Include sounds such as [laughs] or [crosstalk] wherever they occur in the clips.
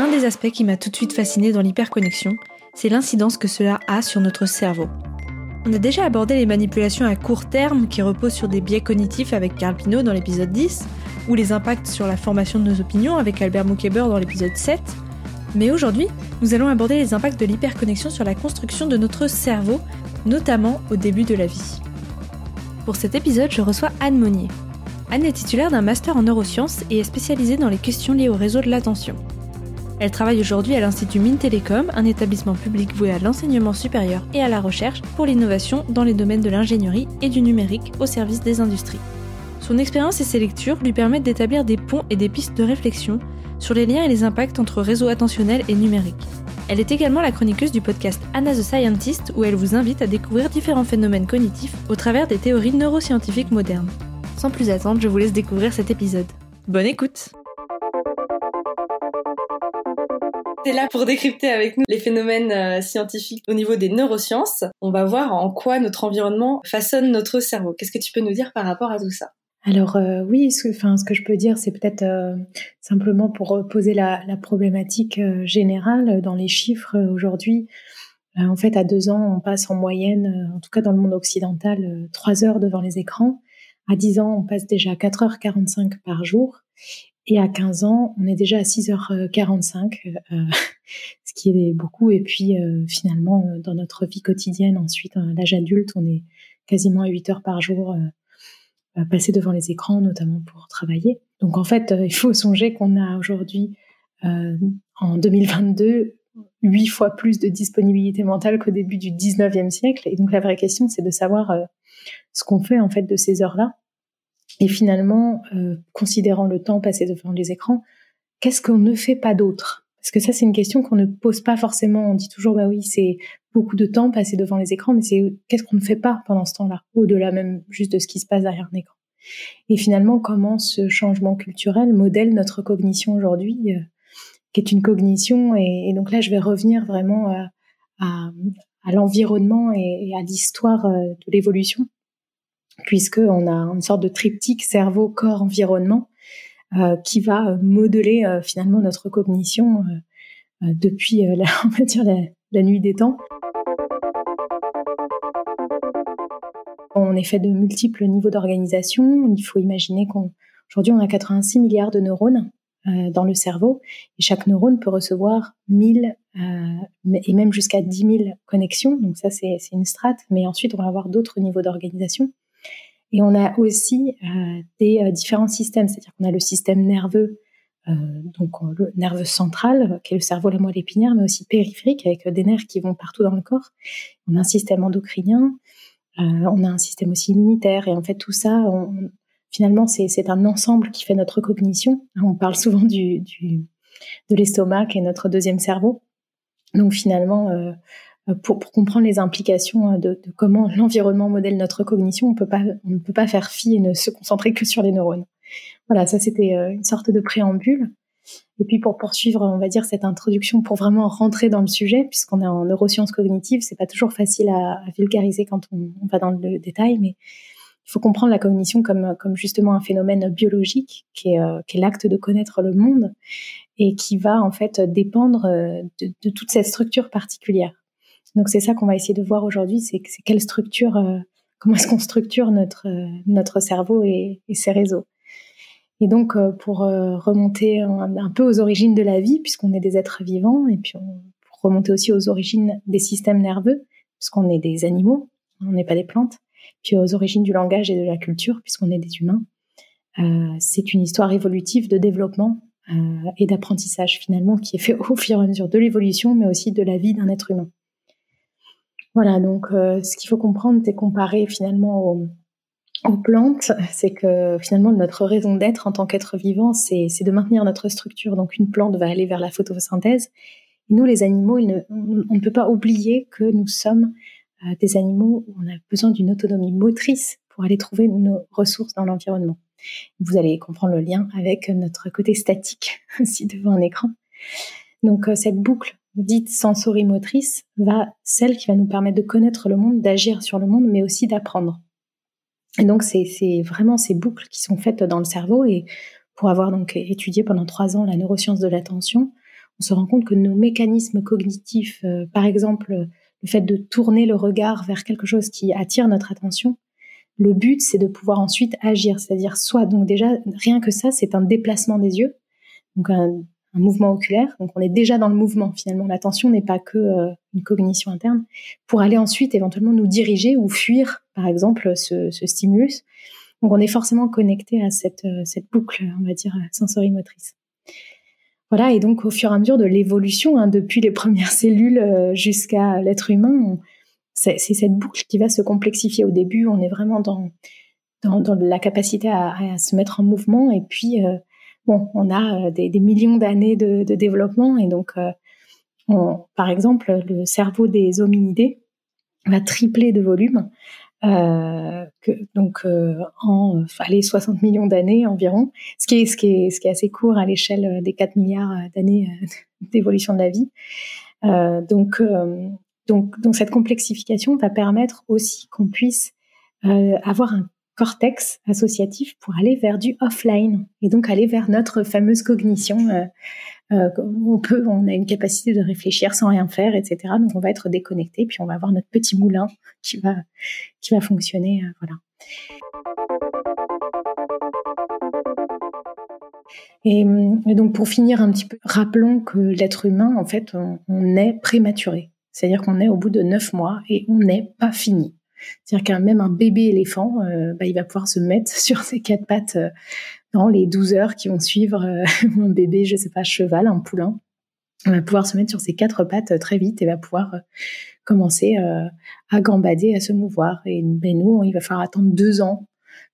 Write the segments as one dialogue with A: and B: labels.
A: Un des aspects qui m'a tout de suite fasciné dans l'hyperconnexion, c'est l'incidence que cela a sur notre cerveau. On a déjà abordé les manipulations à court terme qui reposent sur des biais cognitifs avec Carl Pino dans l'épisode 10, ou les impacts sur la formation de nos opinions avec Albert Moukeber dans l'épisode 7. Mais aujourd'hui, nous allons aborder les impacts de l'hyperconnexion sur la construction de notre cerveau, notamment au début de la vie. Pour cet épisode, je reçois Anne Monnier. Anne est titulaire d'un master en neurosciences et est spécialisée dans les questions liées au réseau de l'attention. Elle travaille aujourd'hui à l'Institut Mines Télécom, un établissement public voué à l'enseignement supérieur et à la recherche pour l'innovation dans les domaines de l'ingénierie et du numérique au service des industries. Son expérience et ses lectures lui permettent d'établir des ponts et des pistes de réflexion sur les liens et les impacts entre réseau attentionnel et numérique. Elle est également la chroniqueuse du podcast Anna the Scientist où elle vous invite à découvrir différents phénomènes cognitifs au travers des théories neuroscientifiques modernes. Sans plus attendre, je vous laisse découvrir cet épisode. Bonne écoute T'es là pour décrypter avec nous les phénomènes euh, scientifiques au niveau des neurosciences. On va voir en quoi notre environnement façonne notre cerveau. Qu'est-ce que tu peux nous dire par rapport à tout ça?
B: Alors euh, oui, ce, enfin, ce que je peux dire, c'est peut-être euh, simplement pour poser la, problématique générale dans les chiffres aujourd'hui. en fait, à deux ans, on passe en moyenne, en tout cas dans le monde occidental, trois heures devant les écrans. À 10 ans, on passe déjà à 4h45 par jour. Et à 15 ans, on est déjà à 6h45, euh, [laughs] ce qui est beaucoup. Et puis euh, finalement, euh, dans notre vie quotidienne, ensuite, à l'âge adulte, on est quasiment à 8 heures par jour euh, passé devant les écrans, notamment pour travailler. Donc en fait, il faut songer qu'on a aujourd'hui, en 2022, huit fois plus de disponibilité mentale qu'au début du 19e siècle. Et donc la vraie question, c'est de savoir ce qu'on fait en fait de ces heures-là et finalement, euh, considérant le temps passé devant les écrans, qu'est-ce qu'on ne fait pas d'autre? Parce que ça, c'est une question qu'on ne pose pas forcément. On dit toujours, bah oui, c'est beaucoup de temps passé devant les écrans, mais c'est qu'est-ce qu'on ne fait pas pendant ce temps-là, au-delà même juste de ce qui se passe derrière un écran? Et finalement, comment ce changement culturel modèle notre cognition aujourd'hui, euh, qui est une cognition. Et, donc là, je vais revenir vraiment à, à, à l'environnement et, à l'histoire euh, de l'évolution puisqu'on a une sorte de triptyque cerveau, corps, environnement euh, qui va euh, modeler euh, finalement notre cognition depuis la, [laughs] on nuit des temps. On est fait de multiples niveaux d'organisation. Il faut imaginer qu'aujourd'hui, on a 86 milliards de neurones dans le cerveau et chaque neurone peut recevoir 1000 et même jusqu'à 10 000 connexions. Donc ça, c'est une strate. Mais ensuite, on va avoir d'autres niveaux d'organisation. Et on a aussi euh, des euh, différents systèmes, c'est-à-dire qu'on a le système nerveux, euh, donc le nerveux central, qui est le cerveau, la moelle épinière, mais aussi périphérique, avec des nerfs qui vont partout dans le corps. On a un système endocrinien, on a un système aussi immunitaire, et en fait tout ça, finalement, c'est un ensemble qui fait notre cognition. On parle souvent du de l'estomac, qui est notre deuxième cerveau. Donc finalement, euh, pour, comprendre les implications euh, de, comment l'environnement modèle notre cognition, on, ne peut pas faire fi et ne se concentrer que sur les neurones. Voilà, ça c'était euh, une sorte de préambule. Et puis pour poursuivre, on va dire cette introduction pour vraiment rentrer dans le sujet, puisqu'on est en neurosciences cognitives, c'est pas toujours facile à, vulgariser quand on, va dans le détail, mais il faut comprendre la cognition comme, justement un phénomène biologique qui est, l'acte de connaître le monde et qui va en fait dépendre de toute cette structure particulière. Donc c'est ça qu'on va essayer de voir aujourd'hui, c'est quelle structure, euh, comment est-ce qu'on structure notre euh, notre cerveau et, ses réseaux. Et donc euh, pour remonter un, peu aux origines de la vie, puisqu'on est des êtres vivants, et puis pour remonter aussi aux origines des systèmes nerveux, puisqu'on est des animaux, on n'est pas des plantes, puis aux origines du langage et de la culture, puisqu'on est des humains. c'est une histoire évolutive de développement et d'apprentissage finalement qui est fait [laughs] au fur et à mesure de l'évolution, mais aussi de la vie d'un être humain. Voilà, donc euh, ce qu'il faut comprendre, c'est comparer finalement aux, plantes, c'est que finalement notre raison d'être en tant qu'être vivant, c'est de maintenir notre structure. Donc une plante va aller vers la photosynthèse. nous, les animaux, on, ne peut pas oublier que nous sommes euh, des animaux où on a besoin d'une autonomie motrice pour aller trouver nos ressources dans l'environnement. Vous allez comprendre le lien avec notre côté statique [laughs] aussi devant un écran. Donc euh, cette boucle dite sensorimotrice va celle qui va nous permettre de connaître le monde, d'agir sur le monde, mais aussi d'apprendre. Et donc c'est vraiment ces boucles qui sont faites dans le cerveau. Et pour avoir donc étudié pendant trois ans la neuroscience de l'attention, on se rend compte que nos mécanismes cognitifs, euh, par exemple le fait de tourner le regard vers quelque chose qui attire notre attention, le but c'est de pouvoir ensuite agir, c'est-à-dire soit donc déjà rien que ça, c'est un déplacement des yeux, donc un, mouvement oculaire, donc on est déjà dans le mouvement finalement. L'attention n'est pas que euh, une cognition interne, pour aller ensuite éventuellement nous diriger ou fuir, par exemple, ce, stimulus. Donc on est forcément connecté à cette, euh, cette boucle, on va dire, sensorimotrice. Voilà, et donc au fur et à mesure de l'évolution, hein, depuis les [laughs] premières cellules euh, jusqu'à l'être humain, c'est cette boucle qui va se complexifier. Au début, on est vraiment dans, la capacité à, se mettre en mouvement, et puis on a euh, des, millions d'années de, développement, et donc, on, par exemple, le cerveau des hominidés va tripler de volume euh, donc euh, en allez, 60 millions d'années environ, ce qui est assez court à l'échelle des 4 milliards d'années euh, [laughs] d'évolution de la vie. Euh, donc cette complexification va permettre aussi qu'on puisse avoir un cortex associatif pour aller vers du offline et donc aller vers notre fameuse cognition euh, on peut, on a une capacité de réfléchir sans rien faire, etc. Donc on va être déconnecté, puis on va avoir notre petit moulin qui va, qui va fonctionner, euh, voilà. Et, donc pour finir un petit peu, rappelons que l'être humain, en fait, on, est prématuré. C'est-à-dire qu'on est au bout de neuf mois et on n'est pas fini. C'est-à-dire qu'un même un bébé éléphant, euh, bah, il va pouvoir se mettre [laughs] sur ses quatre pattes dans les 12 heures qui vont suivre euh, [laughs] un bébé, je sais pas, cheval, un poulain, va pouvoir se mettre sur ses quatre pattes euh, très vite et va pouvoir euh, commencer à gambader, à se mouvoir. Et ben nous, il va falloir attendre deux ans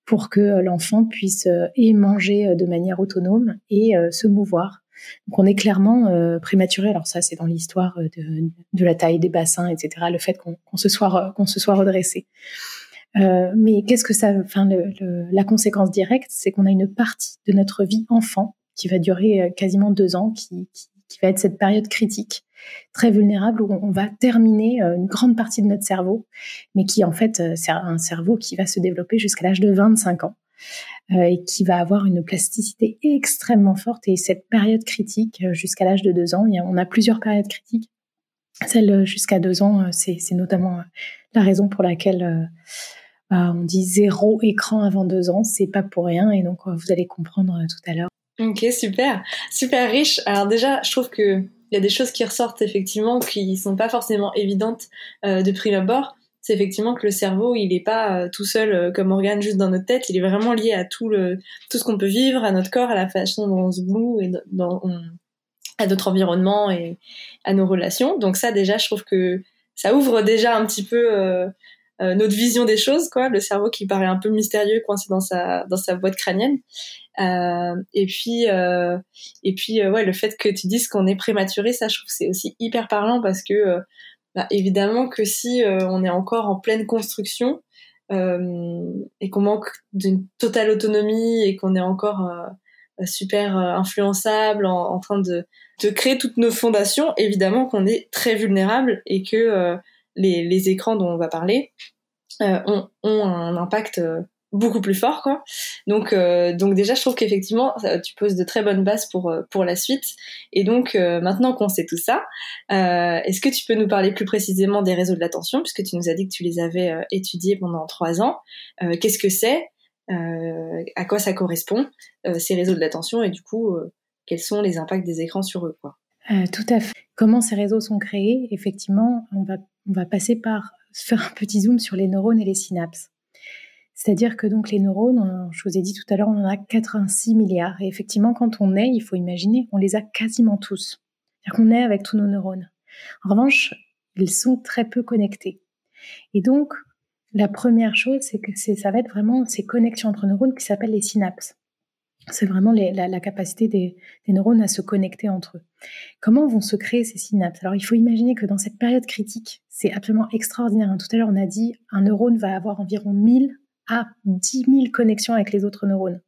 B: pour que l'enfant puisse manger de manière autonome et se mouvoir. Donc on est clairement prématuré. Alors ça, c'est dans l'histoire de, de, la taille des bassins, etc. Le fait qu'on se soit qu'on se soit redressé. Euh, mais qu'est-ce que ça, enfin, la conséquence directe, c'est qu'on a une partie de notre vie enfant qui va durer euh, quasiment deux ans, qui, qui, qui, va être cette période critique, très vulnérable, où on va terminer euh, une grande partie de notre cerveau, mais qui en fait, c'est un cerveau qui va se développer jusqu'à l'âge de 25 ans. Euh, et qui va avoir une plasticité extrêmement forte. Et cette période critique, jusqu'à l'âge de deux ans, on a plusieurs périodes critiques. Celle jusqu'à deux ans, c'est notamment la raison pour laquelle bah, on dit zéro écran avant deux ans, c'est pas pour rien, et donc euh, vous allez comprendre euh, tout à l'heure.
C: Ok, super, super riche. Alors déjà, je trouve que il y a des choses qui ressortent effectivement qui sont pas forcément évidentes euh, de prime abord. C'est effectivement que le cerveau, il n'est pas tout seul comme organe juste dans notre tête. Il est vraiment lié à tout le tout ce qu'on peut vivre, à notre corps, à la façon dont on se boue et à notre environnement et à nos relations. Donc ça, déjà, je trouve que ça ouvre déjà un petit peu euh, notre vision des choses, quoi, le cerveau qui paraît un peu mystérieux coincé dans sa dans sa boîte crânienne. Euh, et puis euh, et puis ouais, le fait que tu dises qu'on est prématuré, ça, je trouve c'est aussi hyper parlant parce que bah, évidemment que si on est encore en pleine construction et qu'on manque d'une totale autonomie et qu'on est encore super influençable en, train de, de créer toutes nos fondations, évidemment qu'on est très vulnérable et que les, écrans dont on va parler euh, ont, un impact euh, beaucoup plus fort quoi. Donc euh, donc déjà je trouve qu'effectivement tu poses de très bonnes bases pour pour la suite et donc maintenant qu'on sait tout ça, est-ce que tu peux nous parler plus précisément des réseaux de l'attention puisque tu nous as dit que tu les avais étudiés pendant trois ans. Qu'est-ce que c'est À quoi ça correspond ces réseaux de l'attention et du coup quels sont les impacts des écrans sur eux quoi?
B: Tout à fait. Comment ces réseaux sont créés? Effectivement, on va on va passer par faire un petit zoom sur les neurones et les synapses. C'est-à-dire que donc les neurones, je vous ai dit tout à l'heure, on en a 86 milliards. Et effectivement, quand on est, il faut imaginer, on les a quasiment tous. C'est-à-dire qu'on est avec tous nos neurones. En revanche, ils sont très peu connectés. Et donc, la première chose, c'est que ça va être vraiment ces connexions entre neurones qui s'appellent les synapses. C'est vraiment la, capacité des, neurones à se connecter entre eux. Comment vont se créer ces synapses? Alors, il faut imaginer que dans cette période critique, c'est absolument extraordinaire. Tout à l'heure, on a dit un neurone va avoir environ 1000 à 10 000 connexions avec les autres neurones.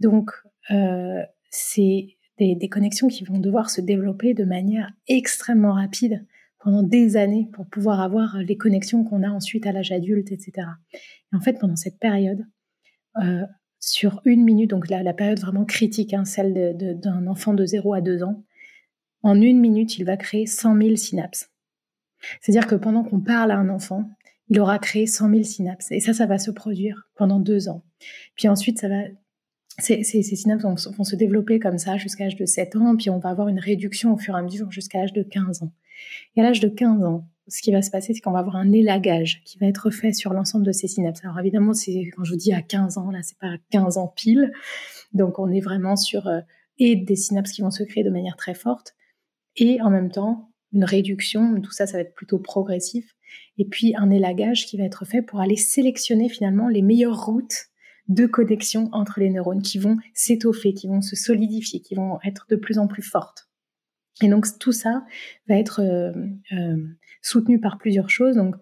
B: Donc, euh, c'est des, connexions qui vont devoir se développer de manière extrêmement rapide pendant des années pour pouvoir avoir les connexions qu'on a ensuite à l'âge adulte, etc. Et en fait, pendant cette période, euh, sur une minute, donc la, la période vraiment critique, hein, celle d'un enfant de 0 à 2 ans, en une minute, il va créer 100 000 synapses. C'est-à-dire que pendant qu'on parle à un enfant, il aura créé 100 000 synapses. Et ça, ça va se produire pendant deux ans. Puis ensuite, ça va, ces, synapses vont, se développer comme ça jusqu'à l'âge de 7 ans, puis on va avoir une réduction au fur et à mesure jusqu'à l'âge de 15 ans. Et à l'âge de 15 ans, ce qui va se passer, c'est qu'on va avoir un élagage qui va être fait sur l'ensemble de ces synapses. Alors évidemment, c'est quand je vous dis à 15 ans, là, c'est pas à 15 ans pile. Donc on est vraiment sur euh, et des synapses qui vont se créer de manière très forte, et en même temps une réduction. Tout ça, ça va être plutôt progressif. Et puis un élagage qui va être fait pour aller sélectionner finalement les meilleures routes de connexion entre les neurones qui vont s'étoffer, qui vont se solidifier, qui vont être de plus en plus fortes. Et donc tout ça va être euh, euh, soutenu par plusieurs choses. Donc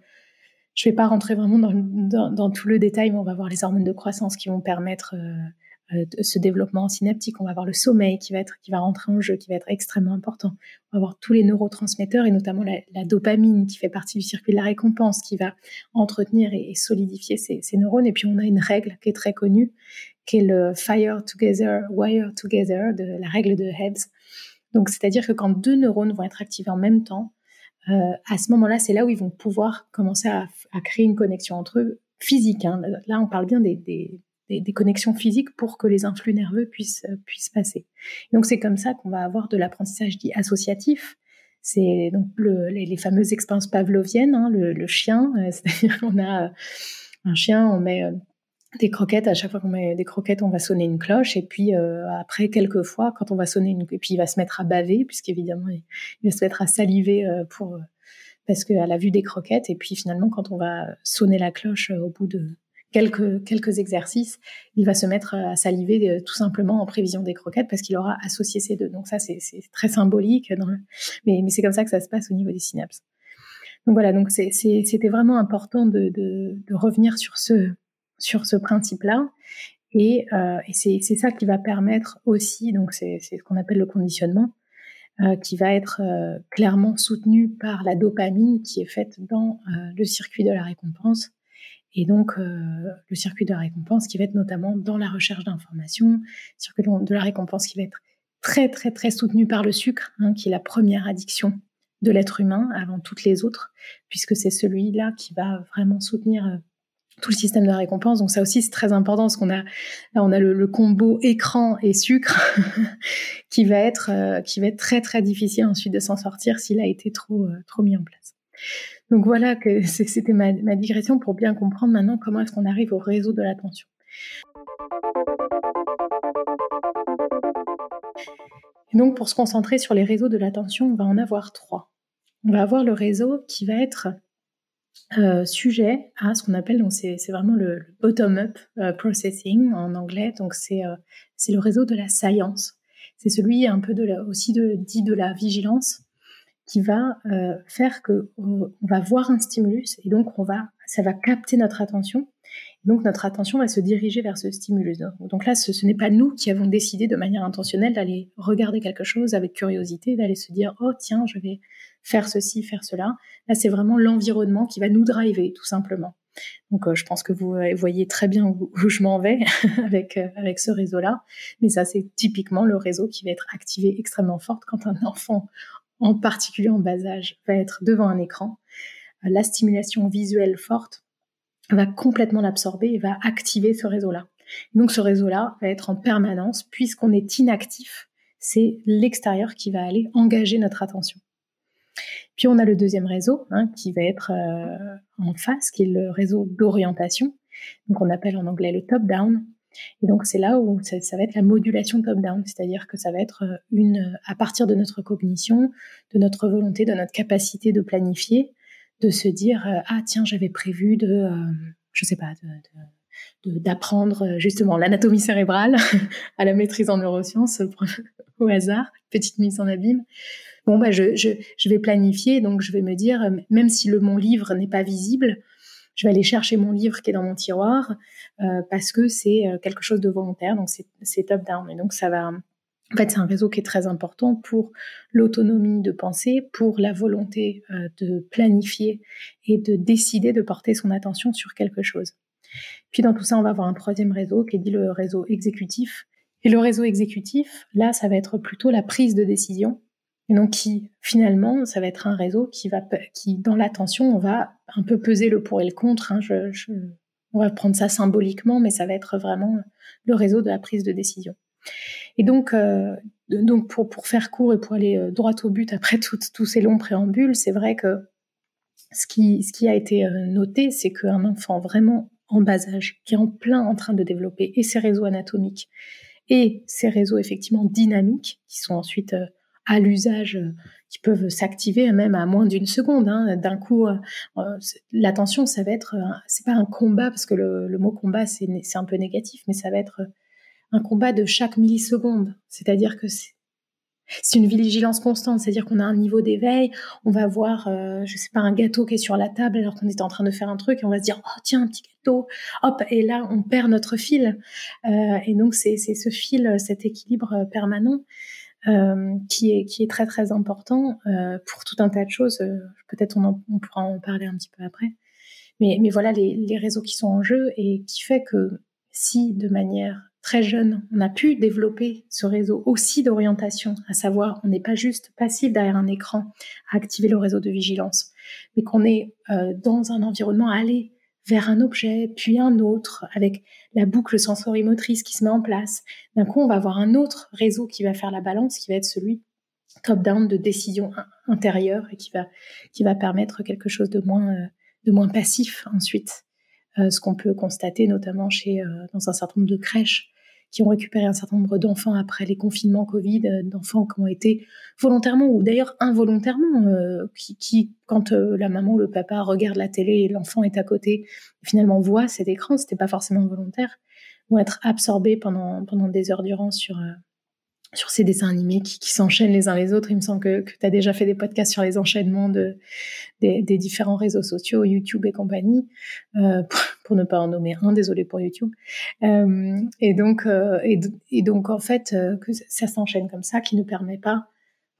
B: je ne vais pas rentrer vraiment dans, tout le détail, mais on va voir les hormones de croissance qui vont permettre euh, ce développement synaptique. On va avoir le sommeil qui va être, qui va rentrer en jeu, qui va être extrêmement important. On va avoir tous les neurotransmetteurs et notamment la, dopamine qui fait partie du circuit de la récompense, qui va entretenir et, solidifier ces, neurones. Et puis on a une règle qui est très connue, qui est le fire together, wire together, la règle de Hebs. Donc c'est-à-dire que quand deux neurones vont être activés en même temps, euh, à ce moment-là, c'est là où ils vont pouvoir commencer à, créer une connexion entre eux physique. Hein. Là, on parle bien des, connexions physiques pour que les influx nerveux puissent, euh, puissent passer. Donc c'est comme ça qu'on va avoir de l'apprentissage dit associatif. C'est donc les, fameuses expériences pavloviennes, hein, le, chien, euh, [laughs] c'est-à-dire qu'on a euh, un chien, on met des croquettes, à chaque fois qu'on met des croquettes, on va sonner une cloche, et puis après quelques fois, quand on va sonner une, et puis il va se mettre à baver, puisqu'évidemment il, il va se mettre à saliver pour parce qu'à la vue des croquettes, et puis finalement quand on va sonner la cloche au bout de quelques, quelques exercices, il va se mettre à saliver euh, tout simplement en prévision des croquettes parce qu'il aura associé ces deux. Donc ça, c'est très symbolique, dans mais, mais c'est comme ça que ça se passe au niveau des synapses. Donc voilà, donc c'était vraiment important de, de, de, revenir sur ce, sur ce principe-là. Et, euh, et c'est ça qui va permettre aussi, donc c'est ce qu'on appelle le conditionnement, euh, qui va être euh, clairement soutenu par la dopamine qui est faite dans euh, le circuit de la récompense et donc, euh, le circuit de la récompense qui va être notamment dans la recherche d'informations, circuit de la récompense qui va être très, très, très soutenu par le sucre, hein, qui est la première addiction de l'être humain avant toutes les autres, puisque c'est celui-là qui va vraiment soutenir euh, tout le système de récompense. Donc ça aussi c'est très important parce qu'on a là on a le, combo écran et sucre [laughs] qui va être euh, qui va être très très difficile ensuite de s'en sortir s'il a été trop trop mis en place. Donc voilà, que [laughs] c'était ma, digression pour bien comprendre maintenant comment est-ce qu'on arrive au réseau de l'attention. Et donc pour se concentrer sur les réseaux de l'attention, on va en avoir trois. On va avoir le réseau qui va être euh, sujet à ce qu'on appelle, c'est vraiment le, bottom-up euh, processing en anglais, donc euh, c'est le réseau de la science. C'est celui un peu de aussi de, dit de la vigilance, qui va euh, faire que on, va voir un stimulus et donc on va, ça va capter notre attention. donc notre attention va se diriger vers ce stimulus. Donc là, ce, n'est pas nous qui avons décidé de manière intentionnelle d'aller regarder quelque chose avec curiosité, d'aller se dire oh tiens je vais faire ceci, faire cela. Là, c'est vraiment l'environnement qui va nous driver tout simplement. Donc, euh, je pense que vous euh, voyez très bien où, je m'en vais [laughs] avec avec ce réseau-là. Mais ça, c'est typiquement le réseau qui va être activé extrêmement fort quand un enfant en particulier en bas âge, va être devant un écran, la stimulation visuelle forte va complètement l'absorber et va activer ce réseau-là. Donc ce réseau-là va être en permanence, puisqu'on est inactif, c'est l'extérieur qui va aller engager notre attention. Puis on a le deuxième réseau hein, qui va être euh, en face, qui est le réseau d'orientation. Donc on appelle en anglais le top-down. Et donc c'est là où ça, va être la modulation top-down, c'est-à-dire que ça va être euh, une à partir de notre cognition, de notre volonté, de notre capacité de planifier, de se dire euh, ah tiens j'avais prévu de euh, je sais pas d'apprendre justement l'anatomie cérébrale [laughs] à la maîtrise en neurosciences au hasard, petite mise en abîme. Bon bah je, je, je vais planifier donc je vais me dire même si le mon livre n'est pas visible, je vais aller chercher mon livre qui est dans mon tiroir euh, parce que c'est euh, quelque chose de volontaire, donc c'est top-down. Et donc ça va, en fait, c'est un réseau qui est très important pour l'autonomie de pensée, pour la volonté euh, de planifier et de décider de porter son attention sur quelque chose. Puis dans tout ça, on va avoir un troisième réseau qui est dit le réseau exécutif. Et le réseau exécutif, là, ça va être plutôt la prise de décision Et donc, qui, finalement, ça va être un réseau qui va, qui, dans l'attention, on va un peu peser le pour et le contre. Hein. On va prendre ça symboliquement, mais ça va être vraiment le réseau de la prise de décision. Et donc, euh, donc pour, pour faire court et pour aller euh, droit au but après tous ces longs préambules, c'est vrai que ce qui, ce qui a été euh, noté, c'est qu'un enfant vraiment en bas âge, qui est en plein en train de développer et ses réseaux anatomiques et ces réseaux effectivement dynamiques, qui sont ensuite à l'usage euh, qui peuvent s'activer même à moins d'une seconde. Hein. D'un coup, euh, euh, l'attention, ça va être, c'est pas un combat parce que le, mot combat c'est un peu négatif, mais ça va être un combat de chaque milliseconde. C'est-à-dire que c'est une vigilance constante, c'est-à-dire qu'on a un niveau d'éveil, on va voir, je sais pas, un gâteau qui est sur la table alors qu'on est en train de faire un truc et on va se dire, oh tiens, un petit gâteau, hop, et là on perd notre fil. et donc c'est ce fil, cet équilibre permanent euh, qui est qui est très très important euh, pour tout un tas de choses. Euh, peut-être on, pourra en parler un petit peu après. Mais, mais voilà les, les, réseaux qui sont en jeu et qui fait que si de manière très jeune on a pu développer ce réseau aussi d'orientation, à savoir on n'est pas juste passif derrière un écran à activer le réseau de vigilance, mais qu'on est dans un environnement à aller vers un objet, puis un autre, avec la boucle sensorimotrice qui se met en place. D'un coup, on va avoir un autre réseau qui va faire la balance, qui va être celui top-down de décision intérieure et qui va, qui va permettre quelque chose de moins, euh, de moins passif ensuite. Euh, ce qu'on peut constater notamment chez, euh, dans un certain nombre de crèches qui ont récupéré un certain nombre d'enfants après les confinements Covid, euh, d'enfants qui ont été volontairement ou d'ailleurs involontairement, euh, qui, quand euh, la maman ou le papa regarde la télé et l'enfant est à côté, finalement voit cet écran, c'était pas forcément volontaire, vont être absorbés pendant, pendant des heures durant sur, sur ces dessins animés qui, qui s'enchaînent les uns les autres. Il me semble que, que tu as déjà fait des podcasts sur les enchaînements de, des, des différents réseaux sociaux, YouTube et compagnie, euh, pour, pour, ne pas en nommer un, désolé pour YouTube. Euh, et, donc, euh, et, et, donc, en fait, que ça s'enchaîne comme ça, qui ne permet pas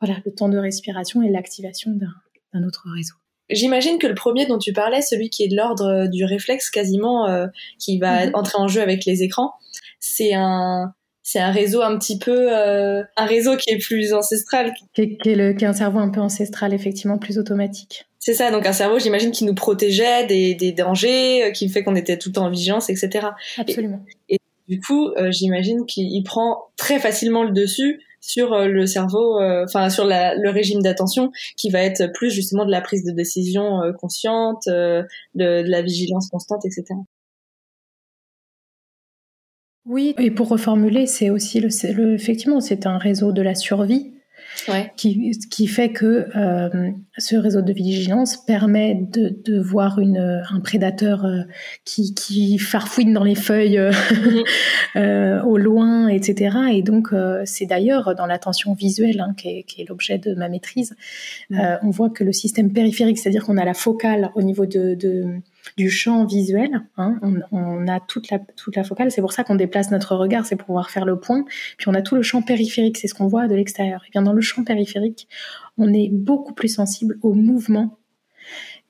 B: voilà, le temps de respiration et l'activation d'un autre réseau.
A: J'imagine que le premier dont tu parlais, celui qui est de l'ordre du réflexe quasiment, qui va mm-hmm. entrer en jeu avec les écrans, c'est un c'est un réseau un petit peu euh, un réseau qui est plus ancestral.
B: Qui est, qui, est le, qui est, un cerveau un peu ancestral effectivement plus automatique.
A: C'est ça donc un cerveau j'imagine qui nous protégeait des, des dangers euh, qui fait qu'on était tout le temps en vigilance etc
B: absolument.
A: Et, et du coup euh, j'imagine qu'il prend très facilement le dessus sur euh, le cerveau euh, enfin sur la, le régime d'attention qui va être plus justement de la prise de décision euh, consciente de, de la vigilance constante etc
B: oui, et pour reformuler, c'est aussi le, le effectivement, c'est un réseau de la survie
A: ouais.
B: qui, qui fait que euh, ce réseau de vigilance permet de, de voir une, un prédateur euh, qui, qui farfouine dans les feuilles euh, mm-hmm. [laughs] au loin, etc. Et donc, c'est d'ailleurs dans l'attention visuelle hein, qui est, l'objet de ma maîtrise, mm. on voit que le système périphérique, c'est-à-dire qu'on a la focale au niveau de, de du champ visuel. Hein. On, on, a toute la, toute la focale. C'est pour ça qu'on déplace notre regard, c'est pour pouvoir faire le point. Puis on a tout le champ périphérique, c'est ce qu'on voit de l'extérieur. Et bien dans le champ périphérique, on est beaucoup plus sensible au mouvement.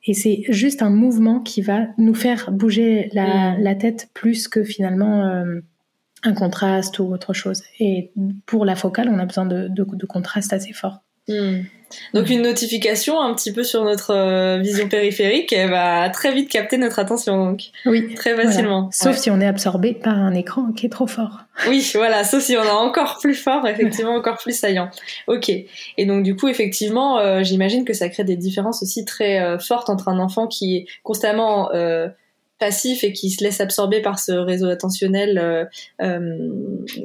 B: Et c'est juste un mouvement qui va nous faire bouger la, mmh. la tête plus que finalement euh, un contraste ou autre chose. Et pour la focale, on a besoin de, de, assez fort.
A: Mmh. Donc une notification un petit peu sur notre euh, vision périphérique, elle va très vite capter notre attention donc.
B: Oui.
A: Très facilement.
B: Voilà. Sauf ouais. si on est absorbé par un écran qui est trop fort.
A: Oui, voilà, sauf si on est encore plus fort, effectivement encore plus saillant. Ok. Et donc du coup effectivement, euh, j'imagine que ça crée des différences aussi très euh, fortes entre un enfant qui est constamment euh, passif et qui se laisse absorber par ce réseau attentionnel euh, euh,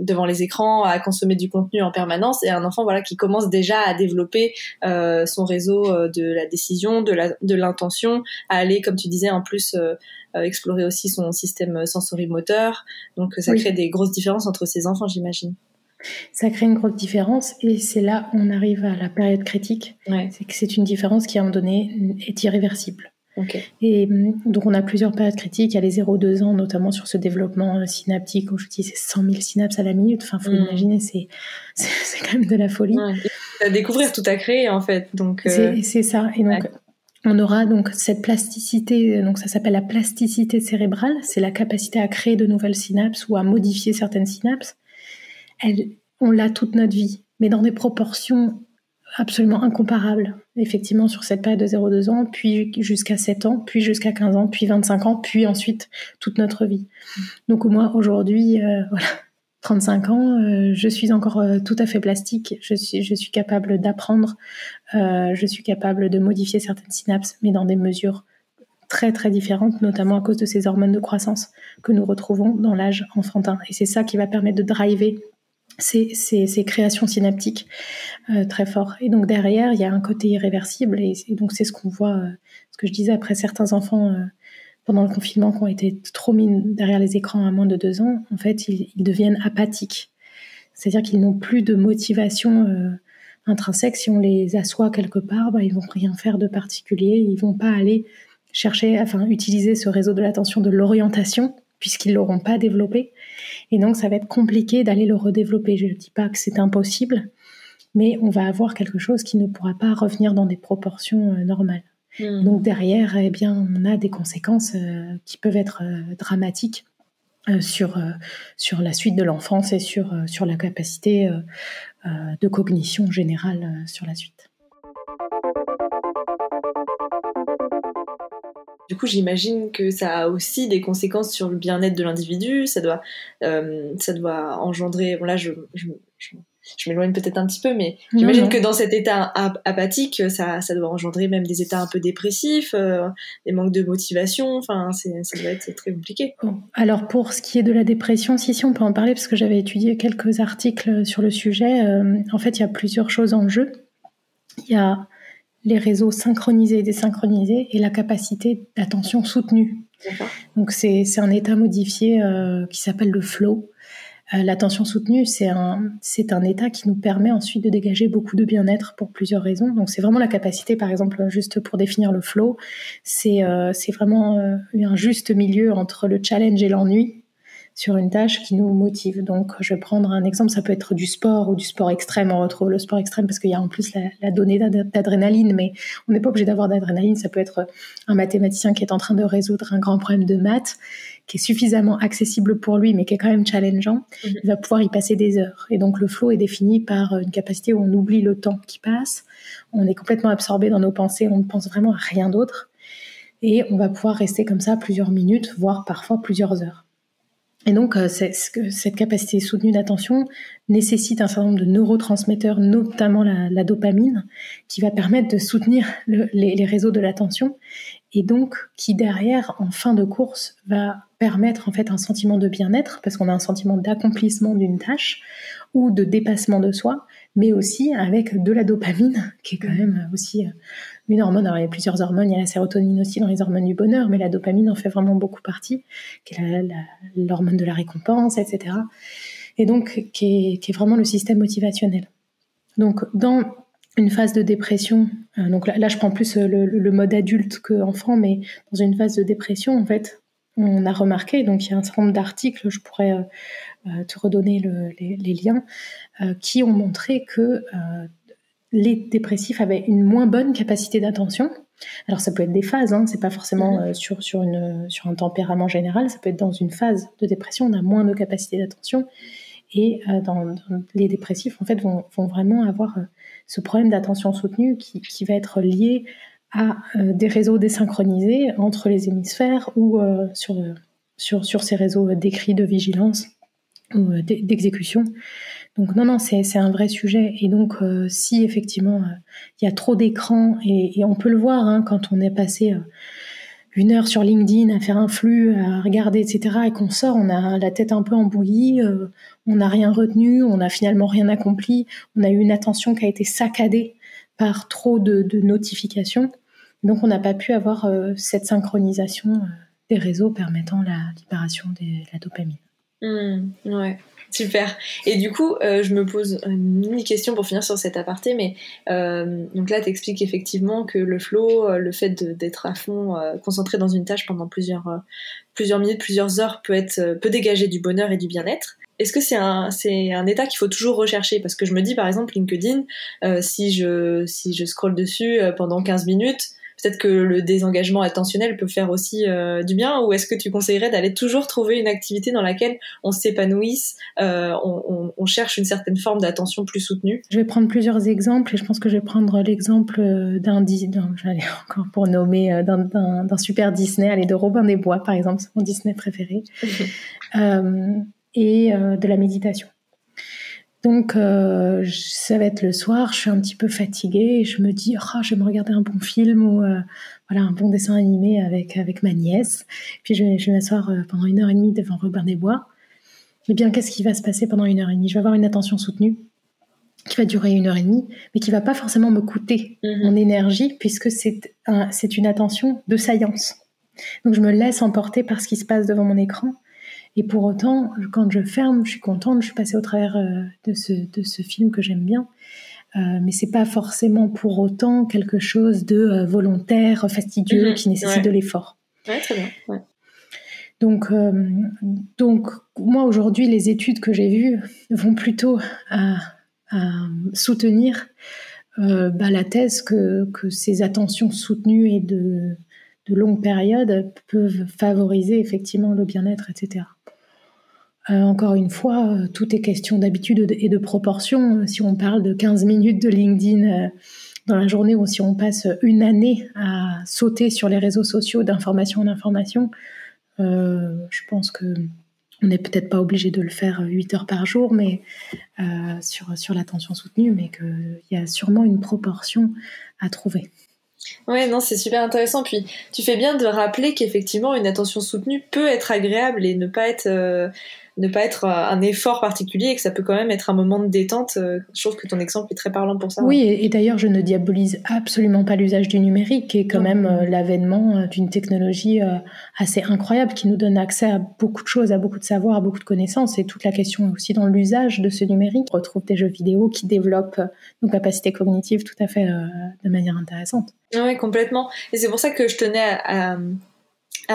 A: devant les écrans, à consommer du contenu en permanence, et un enfant voilà qui commence déjà à développer euh, son réseau euh, de la décision, de la de l'intention, à aller comme tu disais en plus euh, explorer aussi son système sensorimoteur. Donc ça oui. crée des grosses différences entre ces enfants, j'imagine.
B: Ça crée une grosse différence et c'est là où on arrive à la période critique.
A: Ouais.
B: C'est que c'est une différence qui à un moment donné est irréversible.
A: Okay.
B: Et hum, donc, on a plusieurs périodes critiques. Il y a les 0-2 ans, notamment sur ce développement euh, synaptique, où je dis c'est 100 000 synapses à la minute. Enfin, faut mmh. imaginer, [laughs] c'est, c'est quand même de la folie.
A: Ouais. À découvrir tout à créer, en fait. Donc,
B: euh... c'est ça. Et donc, ouais. on aura donc cette plasticité, donc ça s'appelle la plasticité cérébrale. C'est la capacité à créer de nouvelles synapses ou à modifier certaines synapses. Elle, on l'a toute notre vie, mais dans des proportions absolument incomparable, effectivement, sur cette période de 0-2 ans, puis jusqu'à 7 ans, puis jusqu'à 15 ans, puis 25 ans, puis ensuite toute notre vie. Donc moi, aujourd'hui, euh, [laughs] voilà, 35 ans, euh, je suis encore euh, tout à fait plastique, je suis, je suis capable d'apprendre, je suis capable de modifier certaines synapses, mais dans des mesures très très différentes, notamment à cause de ces hormones de croissance que nous retrouvons dans l'âge enfantin. Et c'est ça qui va permettre de driver ces, ces, créations synaptiques euh, très fort. Et donc derrière, il y a un côté irréversible. Et, donc c'est ce qu'on voit, euh, ce que je disais après certains enfants euh, pendant le confinement qui ont été trop mis derrière les écrans à moins de deux ans, en fait, ils, deviennent apathiques. C'est-à-dire qu'ils n'ont plus de motivation intrinsèque. Si on les assoit quelque part, bah, ils vont rien faire de particulier. Ils vont pas aller chercher, enfin, utiliser ce réseau de l'attention de l'orientation puisqu'ils l'auront pas développé. Et donc, ça va être compliqué d'aller le redévelopper. Je ne dis pas que c'est impossible, mais on va avoir quelque chose qui ne pourra pas revenir dans des proportions euh, normales. Hmm. Donc derrière, eh bien, on a des conséquences euh, qui peuvent être euh, dramatiques sur, sur la suite de l'enfance et sur, sur la capacité de cognition générale sur la suite.
A: Du coup, j'imagine que ça a aussi des conséquences sur le bien-être de l'individu. Ça doit, euh, ça doit engendrer. Bon là, je, je, je, m'éloigne peut-être un petit peu, mais j'imagine que dans cet état apathique, ça, ça doit engendrer même des états un peu dépressifs, euh, des manques de motivation. Enfin, ça doit être très compliqué.
B: Alors pour ce qui est de la dépression, si si, on peut en parler parce que j'avais étudié quelques articles sur le sujet. Euh, en fait, il y a plusieurs choses en jeu. Il y a les réseaux synchronisés et désynchronisés et la capacité d'attention soutenue. Donc c'est un état modifié euh, qui s'appelle le flow. Euh, l'attention soutenue, c'est un, un état qui nous permet ensuite de dégager beaucoup de bien-être pour plusieurs raisons. Donc c'est vraiment la capacité, par exemple, juste pour définir le flow, c'est euh, c'est vraiment un juste milieu entre le challenge et l'ennui sur une tâche qui nous motive. Donc, je vais prendre un exemple, ça peut être du sport ou du sport extrême. On retrouve le sport extrême parce qu'il y a en plus la, donnée d'adrénaline, mais on n'est pas obligé d'avoir d'adrénaline. Ça peut être un mathématicien qui est en train de résoudre un grand problème de maths, qui est suffisamment accessible pour lui, mais qui est quand même challengeant. Mhm. Il va pouvoir y passer des heures. Et donc, le flow est défini par une capacité où on oublie le temps qui passe, on est complètement absorbé dans nos pensées, on ne pense vraiment à rien d'autre. Et on va pouvoir rester comme ça plusieurs minutes, voire parfois plusieurs heures. Et donc, euh, cette capacité soutenue d'attention nécessite un certain nombre de neurotransmetteurs, notamment la, dopamine, qui va permettre de soutenir les, réseaux de l'attention, et donc qui derrière, en fin de course, va permettre en fait un sentiment de bien-être, parce qu'on a un sentiment d'accomplissement d'une tâche ou de dépassement de soi, mais aussi avec de la dopamine, qui est quand même aussi euh, une hormone. Alors, il y a plusieurs hormones, il y a la sérotonine aussi dans les hormones du bonheur, mais la dopamine en fait vraiment beaucoup partie, qui est l'hormone de la récompense, etc. Et donc, qui est, vraiment le système motivationnel. Donc, dans une phase de dépression, euh, donc là, je prends plus euh, le, mode adulte que enfant, mais dans une phase de dépression, en fait, on a remarqué, donc il y a un certain nombre d'articles, je pourrais te redonner les, les, liens, qui ont montré que les dépressifs avaient une moins bonne capacité d'attention. Alors ça peut être des phases, hein, c'est pas forcément mhm. euh, sur, sur, une, sur un tempérament général, ça peut être dans une phase de dépression, on a moins de capacité d'attention. Et euh, dans, les dépressifs, en fait, vont, vont vraiment avoir euh, ce problème d'attention soutenue qui, qui, va être lié à des réseaux désynchronisés entre les hémisphères ou sur, sur, sur ces réseaux d'écrit, de vigilance ou d'exécution. Donc non, non, c'est un vrai sujet. Et donc, euh, si effectivement euh, il y a trop d'écrans, et, on peut le voir hein, quand on est passé euh, une heure sur LinkedIn à faire un flux, à regarder, etc., et qu'on sort, on a la tête un peu embouillie, on n'a rien retenu, on n'a finalement rien accompli, on a eu une attention qui a été saccadée par trop de, notifications. Donc, on n'a pas pu avoir cette synchronisation des réseaux permettant la libération de la dopamine.
A: Mmh, ouais. Super. Et du coup, euh, je me pose une mini question pour finir sur cet aparté, mais euh, donc là, tu expliques effectivement que le flow, euh, le fait d'être à fond concentré dans une tâche pendant plusieurs, plusieurs minutes, plusieurs heures peut, être, peut dégager du bonheur et du bien-être. Est-ce que c'est un, un état qu'il faut toujours rechercher? Parce que je me dis, par exemple, LinkedIn, si, je, si je dessus pendant 15 minutes, peut-être que le désengagement attentionnel peut faire aussi euh, du bien ou est-ce que tu conseillerais d'aller toujours trouver une activité dans laquelle on s'épanouisse, euh, on, on, cherche une certaine forme d'attention plus soutenue?
B: Je vais prendre plusieurs exemples et je pense que je vais prendre l'exemple d'un, j'allais [laughs] encore pour nommer, euh, d'un, super Disney, allez, de Robin des Bois par exemple, c'est mon Disney préféré, [laughs] euh, et de la méditation. Donc, euh, ça va être le soir, je suis un petit peu fatiguée et je me dis, oh, je vais me regarder un bon film ou euh, voilà un bon dessin animé avec, avec ma nièce. Puis je vais, m'asseoir euh, pendant une heure et demie devant Robin des Bois. Eh bien, qu'est-ce qui va se passer pendant une heure et demie? Je vais avoir une attention soutenue qui va durer une heure et demie, mais qui va pas forcément me coûter mm-hmm. mon énergie puisque c'est un, une attention de saillance. Donc, je me laisse emporter par ce qui se passe devant mon écran et pour autant, quand je ferme, je suis contente, je suis passée au travers euh, de, ce, de ce film que j'aime bien. Euh, mais c'est pas forcément pour autant quelque chose de euh, volontaire, fastidieux, mhm. qui nécessite de l'effort.
A: Ouais, très bien. Ouais.
B: Donc, euh, donc moi aujourd'hui, les études que j'ai vues vont plutôt à, à soutenir bah, la thèse que, que, ces attentions soutenues et de, de longue période peuvent favoriser effectivement le bien-être, etc. Euh, encore une fois, euh, tout est question d'habitude et de proportion. Si on parle de 15 minutes de LinkedIn euh, dans la journée ou si on passe une année à sauter sur les réseaux sociaux d'information en information, je pense que on n'est peut-être pas obligé de le faire 8 heures par jour, mais sur, sur l'attention soutenue, mais qu'il y a sûrement une proportion à trouver.
A: Ouais, non, c'est super intéressant. Puis tu fais bien de rappeler qu'effectivement, une attention soutenue peut être agréable et ne pas être ne pas être un effort particulier et que ça peut quand même être un moment de détente. Euh, je trouve que ton exemple est très parlant pour ça.
B: Oui, et, d'ailleurs, je ne diabolise absolument pas l'usage du numérique, qui est quand même euh, l'avènement euh, d'une technologie assez incroyable qui nous donne accès à beaucoup de choses, à beaucoup de savoir, à beaucoup de connaissances. Et toute la question aussi dans l'usage de ce numérique. On retrouve des jeux vidéo qui développent nos capacités cognitives tout à fait de manière intéressante.
A: Oui, complètement. Et c'est pour ça que je tenais à à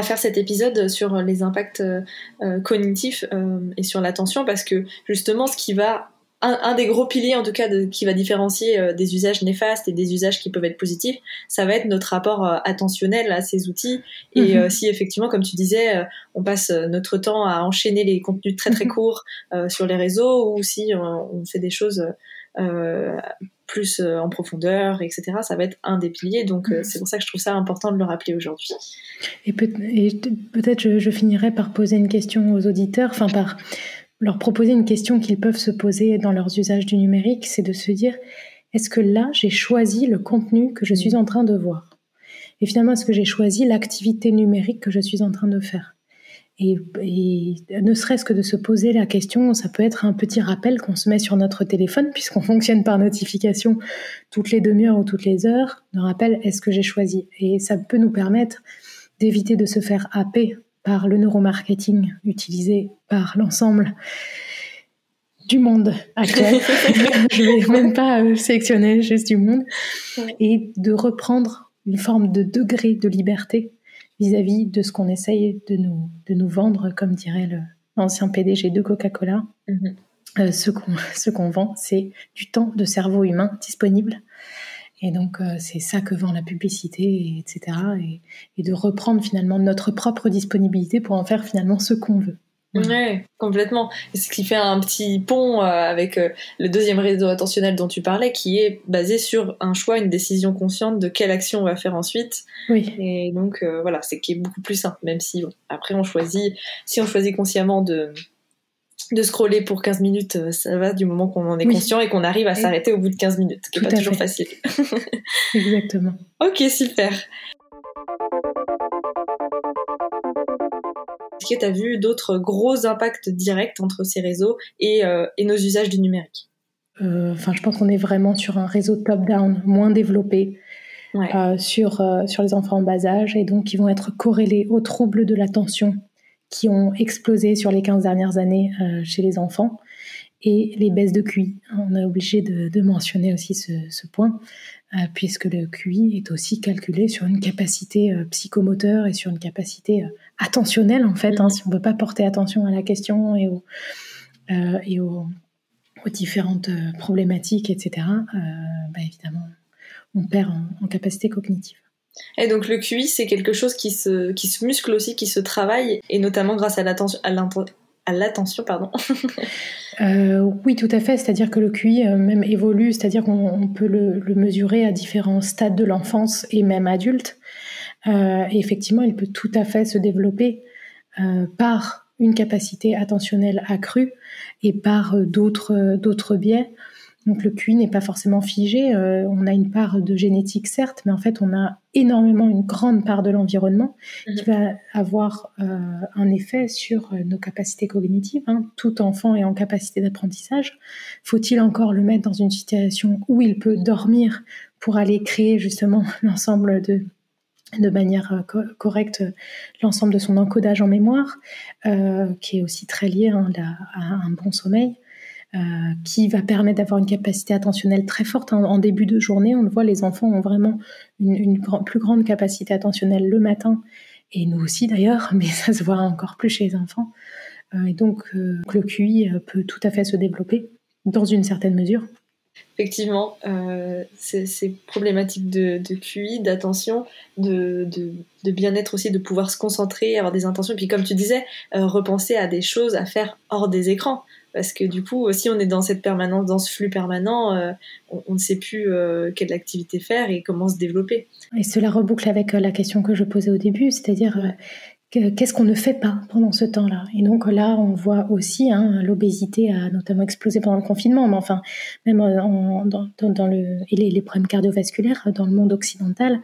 A: faire cet épisode sur les impacts euh, euh, cognitifs euh, et sur l'attention parce que justement ce qui va un, des gros piliers en tout cas de, qui va différencier des usages néfastes et des usages qui peuvent être positifs, ça va être notre rapport attentionnel à ces outils. Et mhm. si effectivement, comme tu disais, on passe notre temps à enchaîner les contenus très très mhm. courts sur les réseaux ou si on, fait des choses plus euh, en profondeur, etc. Ça va être un des piliers. Donc, euh, c'est pour ça que je trouve ça important de le rappeler aujourd'hui.
B: Et, peut-être je, je, finirai par poser une question aux auditeurs, enfin par leur proposer une question qu'ils peuvent se poser dans leurs usages du numérique, c'est de se dire, est-ce que là, j'ai choisi le contenu que je suis en train de voir? Et finalement, est-ce que j'ai choisi l'activité numérique que je suis en train de faire? Et, ne serait-ce que de se poser la question, ça peut être un petit rappel qu'on se met sur notre téléphone, puisqu'on [laughs] fonctionne par notification toutes les demi-heures ou toutes les heures, de rappel, est-ce que j'ai choisi? Et ça peut nous permettre d'éviter de se faire happer par le neuromarketing utilisé par l'ensemble du monde actuel. [laughs] Je vais même pas euh, sélectionner juste du monde. Et de reprendre une forme de degré de liberté vis-à-vis de ce qu'on essaye de nous, de nous vendre, comme dirait l'ancien PDG de Coca-Cola. Mhm. Euh, ce qu'on vend, c'est du temps de cerveau humain disponible. Et donc, euh, c'est ça que vend la publicité, etc. Et, et, de reprendre finalement notre propre disponibilité pour en faire finalement ce qu'on veut.
A: Ouais, complètement. Et ce qui fait un petit pont euh, avec euh, le deuxième réseau attentionnel dont tu parlais, qui est basé sur un choix, une décision consciente de quelle action on va faire ensuite.
B: Oui.
A: Et donc euh, voilà, c'est qui est beaucoup plus simple, même si après on choisit, si on choisit consciemment de de scroller pour 15 minutes, ça va du moment qu'on en est conscient et qu'on arrive à s'arrêter au bout de 15 minutes, ce qui n'est pas toujours facile. [laughs]
B: Exactement.
A: ok, super. Que tu as vu d'autres gros impacts directs entre ces réseaux et, euh, nos usages du numérique
B: euh, Enfin, je pense qu'on est vraiment sur un réseau top-down moins développé. Euh, sur, sur les enfants en bas âge et donc qui vont être corrélés aux troubles de l'attention qui ont explosé sur les 15 dernières années chez les enfants et les baisses de QI. On est obligé de, mentionner aussi ce, ce point, puisque le QI est aussi calculé sur une capacité psychomoteur et sur une capacité attentionnel en fait. Hein, mm-hmm. si on ne peut pas porter attention à la question et aux, euh, et aux, différentes euh, problématiques, etc., euh, bah, évidemment, on perd en, capacité cognitive.
A: Et donc le QI, c'est quelque chose qui se, qui se muscle aussi, qui se travaille, et notamment grâce à l'attention, à l'attention, pardon. [laughs]
B: euh, oui, tout à fait. C'est-à-dire que le QI euh, même évolue, c'est-à-dire qu'on peut le, le, mesurer à différents stades de l'enfance et même adulte. Euh, et effectivement, il peut tout à fait se développer euh, par une capacité attentionnelle accrue et par euh, d'autres d'autres biais. Donc le QI n'est pas forcément figé. Euh, on a une part de génétique certes, mais en fait on a énormément une grande part de l'environnement mhm. qui va avoir euh, un effet sur nos capacités cognitives. Hein. Tout enfant est en capacité d'apprentissage. Faut-il encore le mettre dans une situation où il peut dormir pour aller créer justement [laughs] l'ensemble de de manière correcte l'ensemble de son encodage en mémoire, qui est aussi très lié hein, à un bon sommeil. Euh, qui va permettre d'avoir une capacité attentionnelle très forte. En, début de journée, on le voit, les enfants ont vraiment une, plus grande capacité attentionnelle le matin, et nous aussi d'ailleurs, [laughs] mais ça se voit encore plus chez les enfants. Euh, et donc, euh, le QI peut tout à fait se développer dans une certaine mesure.
A: Effectivement, euh, ces problématiques de, QI, d'attention, de, bien-être aussi, de pouvoir se concentrer, avoir des intentions, puis comme tu disais, repenser à des choses à faire hors des écrans parce que du coup, si on est dans cette permanence, dans ce flux permanent, euh, on, ne sait plus euh, quelle activité faire et comment se développer.
B: Et cela reboucle avec euh, la question que je posais au début, c'est-à-dire qu'est-ce qu'on ne fait pas pendant ce temps-là? Et donc là, on voit aussi hein, l'obésité a notamment explosé pendant le confinement, mais enfin, même dans, le et les, problèmes cardiovasculaires dans le monde occidental.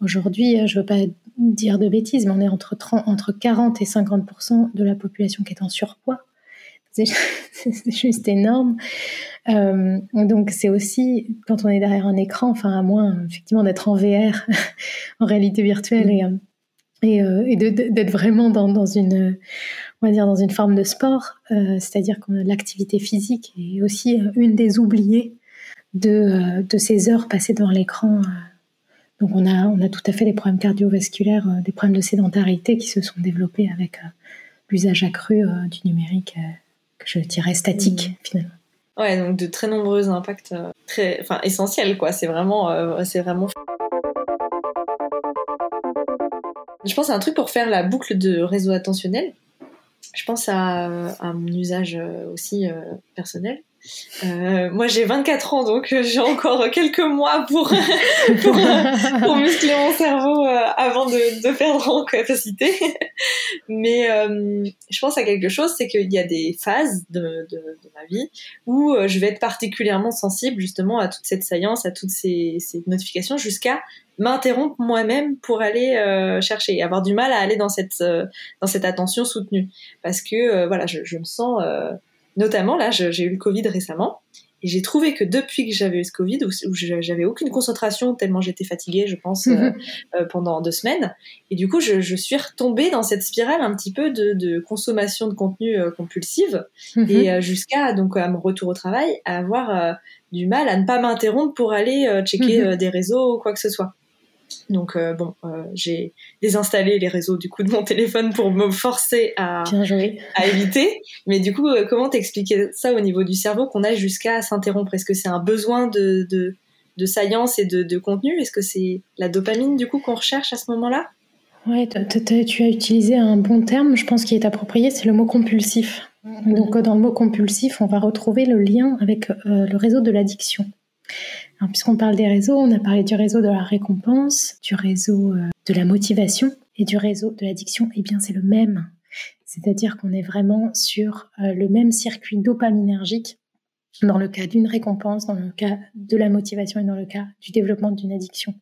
B: Aujourd'hui, je ne veux pas dire de bêtises, mais on est entre, 30, entre 40 et 50% de la population qui est en surpoids. c'est [laughs] juste énorme. Euh, donc c'est aussi quand on est derrière un écran, enfin à moins effectivement d'être en VR, [laughs] en réalité virtuelle et, euh, et, euh, et d'être vraiment dans, dans, une, on va dire dans une forme de sport, euh, c'est-à-dire que l'activité physique est aussi une des oubliées de, de ces heures passées devant l'écran. Donc on a, on a tout à fait des problèmes cardiovasculaires, des problèmes de sédentarité qui se sont développés avec l'usage accru du numérique je dirais statique mm. finalement.
A: Ouais, donc de très nombreux impacts euh, très, enfin essentiels quoi. C'est vraiment, euh, c'est vraiment. Je pense à un truc pour faire la boucle de réseau attentionnel. Je pense à, à mon usage euh, aussi personnel. Euh, moi, j'ai 24 ans, donc euh, j'ai encore quelques mois pour, [laughs] muscler mon cerveau euh, avant de, perdre en capacité. Mais je pense à quelque chose, c'est qu'il y a des phases de, ma vie où je vais être particulièrement sensible justement à toute cette saillance, à toutes ces, notifications, jusqu'à m'interrompre moi-même pour aller chercher et avoir du mal à aller dans cette attention soutenue parce que voilà je me sens Notamment, là, j'ai eu le Covid récemment, et j'ai trouvé que depuis que j'avais eu ce Covid, où, j'avais aucune concentration, tellement j'étais fatiguée, je pense, euh, mhm. euh, pendant deux semaines, et du coup, je, je, suis retombée dans cette spirale un petit peu de, de consommation de contenu euh, compulsive, mhm. et jusqu'à, donc, à mon retour au travail, à avoir du mal à ne pas m'interrompre pour aller checker mhm. des réseaux ou quoi que ce soit. Donc euh, bon, euh, j'ai désinstallé les réseaux du coup de mon [laughs] téléphone pour me forcer à, à éviter. Mais du coup, euh, comment t'expliquer ça au niveau du cerveau qu'on a jusqu'à s'interrompre? Est-ce que c'est un besoin de, de, de saillance et de, de contenu? Est-ce que c'est la dopamine du coup qu'on recherche à ce moment-là?
B: Ouais, tu as utilisé un bon terme, je pense, qui est approprié, c'est le mot compulsif. Mm-hmm. Donc dans le mot compulsif, on va retrouver le lien avec le réseau de l'addiction puisqu'on parle des réseaux, on a parlé du réseau de la récompense, du réseau euh, de la motivation et du réseau de l'addiction. Eh bien, c'est le même. C'est-à-dire qu'on est vraiment sur euh, le même circuit dopaminergique dans le cas d'une récompense, dans le cas de la motivation et dans le cas du développement d'une addiction.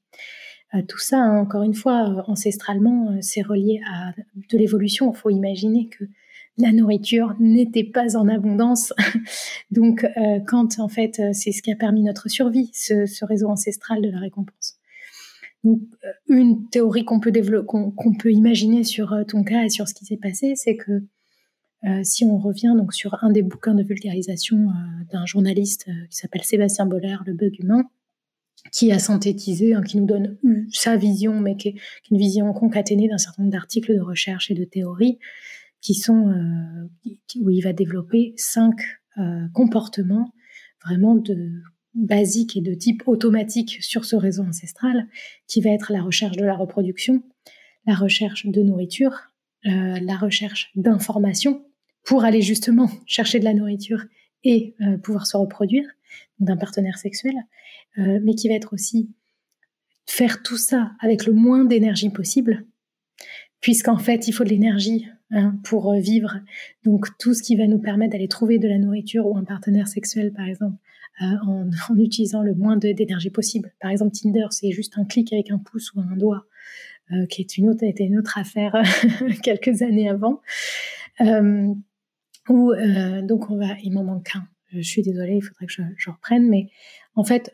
B: Euh, tout ça, hein, encore une fois, ancestralement, c'est relié à de l'évolution. Il faut imaginer que la nourriture n'était pas en abondance. [laughs] Donc, euh, quand en fait, euh, c'est ce qui a permis notre survie, ce, réseau ancestral de la récompense. Donc, euh, une théorie qu'on peut développer, qu'on peut imaginer sur ton cas et sur ce qui s'est passé, c'est que si on revient donc sur un des bouquins de vulgarisation d'un journaliste qui s'appelle Sébastien Boller, Le bug humain, qui a synthétisé, hein, qui nous donne sa vision, mais qui est, qui est une vision concaténée d'un certain nombre d'articles de recherche et de théories, qui sont euh, où il va développer cinq euh, comportements vraiment de basique et de type automatique sur ce réseau ancestral, qui va être la recherche de la reproduction, la recherche de nourriture, euh, la recherche d'informations pour aller justement [laughs] chercher de la nourriture et pouvoir se reproduire d'un partenaire sexuel, mais qui va être aussi faire tout ça avec le moins d'énergie possible, puisqu'en fait, il faut de l'énergie hein, pour vivre. Donc, tout ce qui va nous permettre d'aller trouver de la nourriture ou un partenaire sexuel, par exemple, en, [laughs] en, utilisant le moins d'énergie possible. Par exemple, Tinder, c'est juste un clic avec un pouce ou un doigt. Euh, qui était une autre affaire [laughs] quelques années avant. Euh, euh, donc on va, il m'en manque un. Je suis désolée, il faudrait que je, reprenne, mais en fait,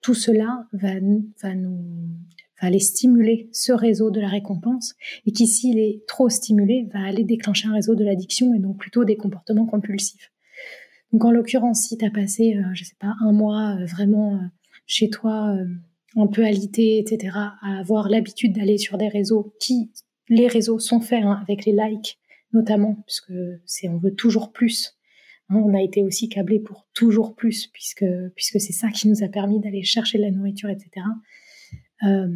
B: tout cela va, va nous va aller stimuler ce réseau de la récompense et qui, s'il est trop stimulé, va aller déclencher un réseau de l'addiction et donc plutôt des comportements compulsifs. Donc en l'occurrence, si tu as passé, euh, je sais pas, un mois euh, vraiment euh, chez toi un peu alité, etc., à avoir l'habitude d'aller sur des réseaux qui, les réseaux sont faits hein, avec les likes, notamment, puisque c'est, on veut toujours plus. Hein, on a été aussi câblé pour toujours plus, puisque, puisque c'est ça qui nous a permis d'aller chercher de la nourriture, etc. Euh,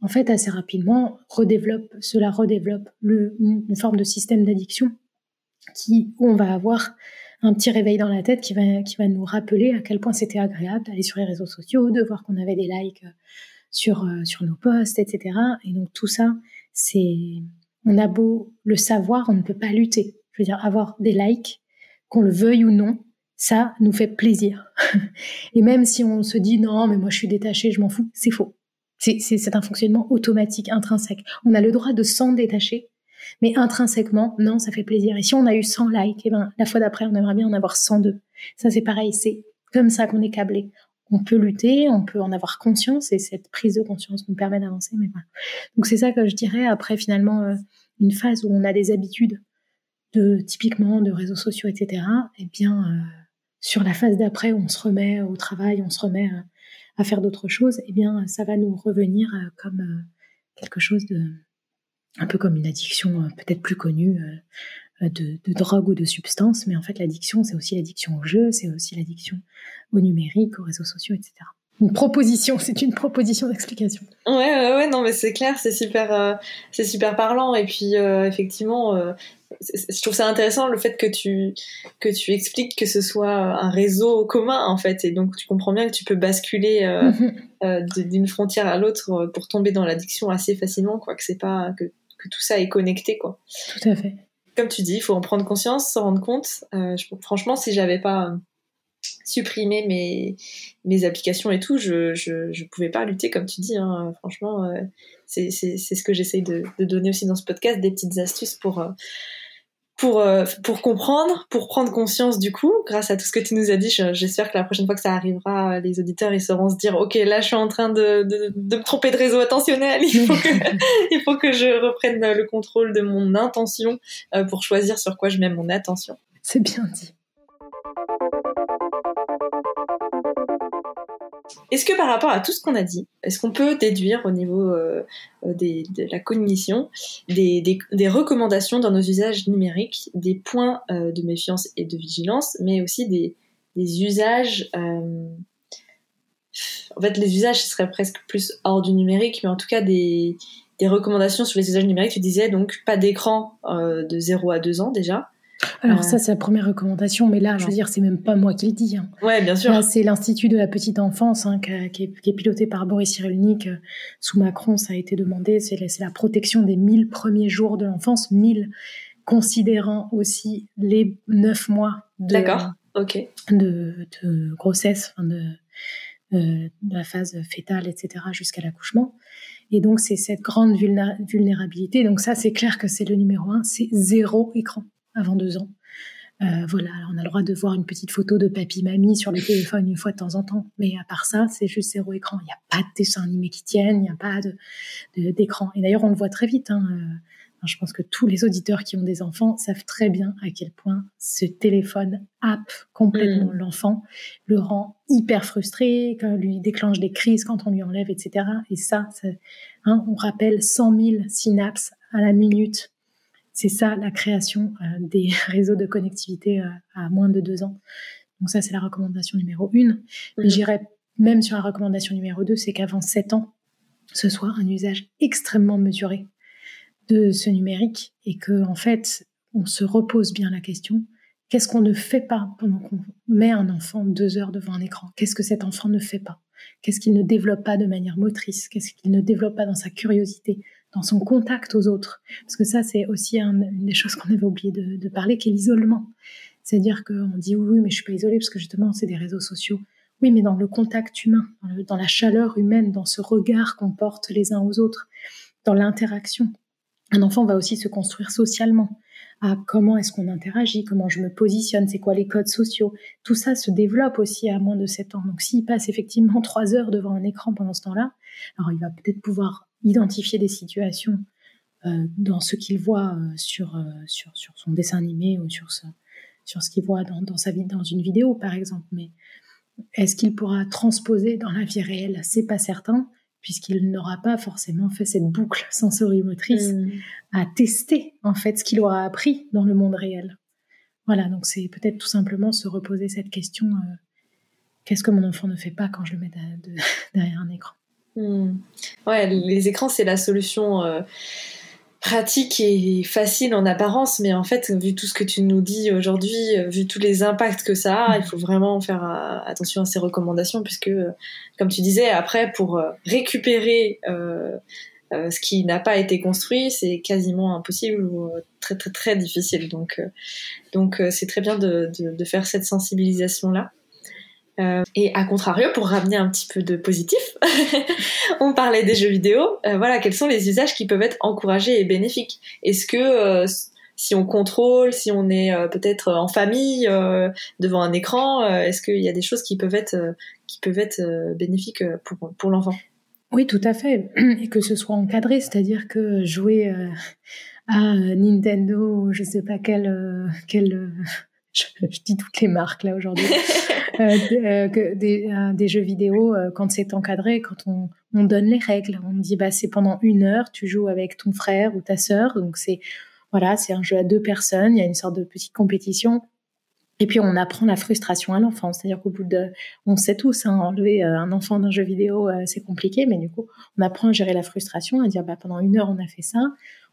B: en fait, assez rapidement, cela redéveloppe le, une forme de système d'addiction qui, où on va avoir un petit réveil dans la tête qui va, nous rappeler à quel point c'était agréable d'aller sur les réseaux sociaux, de voir qu'on avait des likes sur, euh, sur nos posts, etc. Et donc tout ça, c'est, on a beau le savoir, on ne peut pas lutter. Je veux dire, avoir des likes, qu'on le veuille ou non, ça nous fait plaisir. [laughs] Et même si on se dit non, mais moi je suis détaché, je m'en fous, c'est faux. C'est, un fonctionnement automatique, intrinsèque. On a le droit de s'en détacher mais intrinsèquement, non, ça fait plaisir. Et si on a eu 100 likes, eh ben, la fois d'après, on aimerait bien en avoir 102. Ça, c'est pareil. C'est comme ça qu'on est câblé. On peut lutter, on peut en avoir conscience et cette prise de conscience nous permet d'avancer. Mais voilà. Donc c'est ça que je dirais après finalement euh, une phase où on a des habitudes de typiquement de réseaux sociaux, etc. Et eh bien euh, sur la phase d'après on se remet au travail, on se remet euh, à faire d'autres choses, eh bien ça va nous revenir comme quelque chose de un peu comme une addiction euh, peut-être plus connue euh, de, drogue ou de substance, mais en fait l'addiction, c'est aussi l'addiction au jeu, c'est aussi l'addiction au numérique, aux réseaux sociaux, etc. Une proposition, c'est une proposition d'explication.
C: Ouais, ouais, ouais, non, mais c'est clair, c'est super, euh, c'est super parlant. Et puis, effectivement, je trouve ça intéressant le fait que tu que tu expliques que ce soit un réseau commun en fait, et donc tu comprends bien que tu peux basculer mm-hmm. d'une frontière à l'autre pour tomber dans l'addiction assez facilement, quoi. Que c'est pas que tout ça est connecté, quoi.
B: Tout à fait.
C: Comme tu dis, il faut en prendre conscience, s'en rendre compte. Euh, franchement, si j'avais pas euh, supprimé mes, mes applications et tout, je, je, pouvais pas lutter, comme tu dis. Hein. Franchement, euh, c'est ce que j'essaye de, de, donner aussi dans ce podcast, des petites astuces pour pour, euh, pour comprendre, pour prendre conscience du coup, grâce à tout ce que tu nous as dit, j'espère que la prochaine fois que ça arrivera, les auditeurs ils sauront se dire, ok, là je suis en train de, de, de me tromper de réseau attentionnel, il faut, que, [laughs] il faut que je reprenne le contrôle de mon intention euh, pour choisir sur quoi je mets mon attention.
B: C'est bien dit.
C: Est-ce que par rapport à tout ce qu'on a dit, est-ce qu'on peut déduire au niveau euh, euh, de la cognition des, recommandations dans nos usages numériques, des points euh, de méfiance et de vigilance, mais aussi des, usages... en fait, les usages, ce serait presque plus hors du numérique, mais en tout cas des, recommandations sur les usages numériques. Tu disais donc pas d'écran de 0 à 2 ans déjà.
B: Alors ça, c'est la première recommandation, mais là, je veux dire, c'est même pas moi qui le dis. Hein.
C: Ouais, bien sûr.
B: c'est l'Institut de la petite enfance hein, qui, est, piloté par Boris Cyrulnik. Euh, sous Macron, ça a été demandé. C'est la, protection des 1000 premiers jours de l'enfance, 1000 considérant aussi les 9 mois de, de, grossesse, de, de, la phase fétale, etc., jusqu'à l'accouchement. Et donc, c'est cette grande vulnérabilité. Donc ça, c'est clair que c'est le numéro un, c'est zéro écran avant deux ans. Euh, voilà, on a le droit de voir une petite photo de papy-mamie sur le téléphone une fois de temps en temps, mais à part ça, c'est juste zéro écran. Il n'y a pas de dessin animé qui tiennent, il n'y a pas d'écran. De, Et d'ailleurs, on le voit très vite. Hein. Euh, je pense que tous les auditeurs qui ont des enfants savent très bien à quel point ce téléphone happe complètement mm. l'enfant, le rend hyper frustré, lui déclenche des crises quand on lui enlève, etc. Et ça, ça hein, on rappelle 100 000 synapses à la minute c'est ça la création euh, des [laughs] réseaux de connectivité euh, à moins de deux ans. Donc ça, c'est la recommandation numéro une. Mais mhm. j'irais même sur la recommandation numéro deux, c'est qu'avant 7 ans, ce soit un usage extrêmement mesuré de ce numérique et que, en fait, on se repose bien la question qu'est-ce qu'on ne fait pas pendant qu'on met un enfant deux heures devant un écran? Qu'est-ce que cet enfant ne fait pas? Qu'est-ce qu'il ne développe pas de manière motrice? Qu'est-ce qu'il ne développe pas dans sa curiosité, dans son contact aux autres Parce que ça, c'est aussi une des choses qu'on avait oublié de, parler, qui est l'isolement. C'est-à-dire qu'on dit oui, mais je suis pas isolée parce que justement, c'est des réseaux sociaux. Oui, mais dans le contact humain, dans, la chaleur humaine, dans ce regard qu'on porte les uns aux autres, dans l'interaction. Un enfant va aussi se construire socialement. À comment est-ce qu'on interagit, comment je me positionne, c'est quoi les codes sociaux? Tout ça se développe aussi à moins de 7 ans. Donc s'il passe effectivement [laughs] trois heures devant un écran pendant ce temps-là, alors il va peut-être pouvoir identifier des situations euh, dans ce qu'il voit euh, sur, euh, sur, sur son dessin animé ou sur, sur ce qu'il voit dans, dans, sa vie, dans une vidéo par exemple. Mais est-ce qu'il pourra transposer dans la vie réelle? C'est pas certain, puisqu'il n'aura pas forcément fait cette boucle [laughs] sensorimotrice mm. à tester en fait ce qu'il aura appris dans le monde réel. Voilà, donc c'est peut-être tout simplement se reposer cette question euh, qu'est-ce que mon enfant ne fait pas quand je le mets [laughs] derrière un écran?
C: Mm. Ouais, les écrans c'est la solution. Euh, pratique et facile en apparence, mais en fait, vu tout ce que tu nous dis aujourd'hui, euh, vu tous les impacts que ça a, il faut vraiment faire euh, attention à ces recommandations, puisque, comme tu disais, après, pour récupérer ce qui n'a pas été construit, c'est quasiment impossible ou très très très difficile. Donc, c'est très bien de, de faire cette sensibilisation là. Euh, et à contrario, pour ramener un petit peu de positif, [laughs] on parlait des jeux vidéo. Euh, voilà, quels sont les usages qui peuvent être encouragés et bénéfiques? Est-ce que euh, si on contrôle, si on est peut-être en famille devant un écran, est-ce qu'il y a des choses qui peuvent être qui peuvent être bénéfiques pour pour l'enfant?
B: Oui, tout à fait, [clears throat] et que ce soit encadré, c'est-à-dire que jouer à Nintendo, je sais pas quel quel [laughs] je, dis toutes les marques là aujourd'hui, [laughs] euh, euh, des, euh, des, jeux vidéo, quand c'est encadré, quand on, on, donne les règles, on dit bah c'est pendant une heure, tu joues avec ton frère ou ta sœur, donc c'est voilà, c'est un jeu à deux personnes, il y a une sorte de petite compétition. Et puis on apprend la frustration à l'enfant, c'est-à-dire qu'au bout de, on sait tous, hein, enlever un enfant d'un jeu vidéo, c'est compliqué, mais du coup, on apprend à gérer la frustration, à dire bah pendant une heure on a fait ça,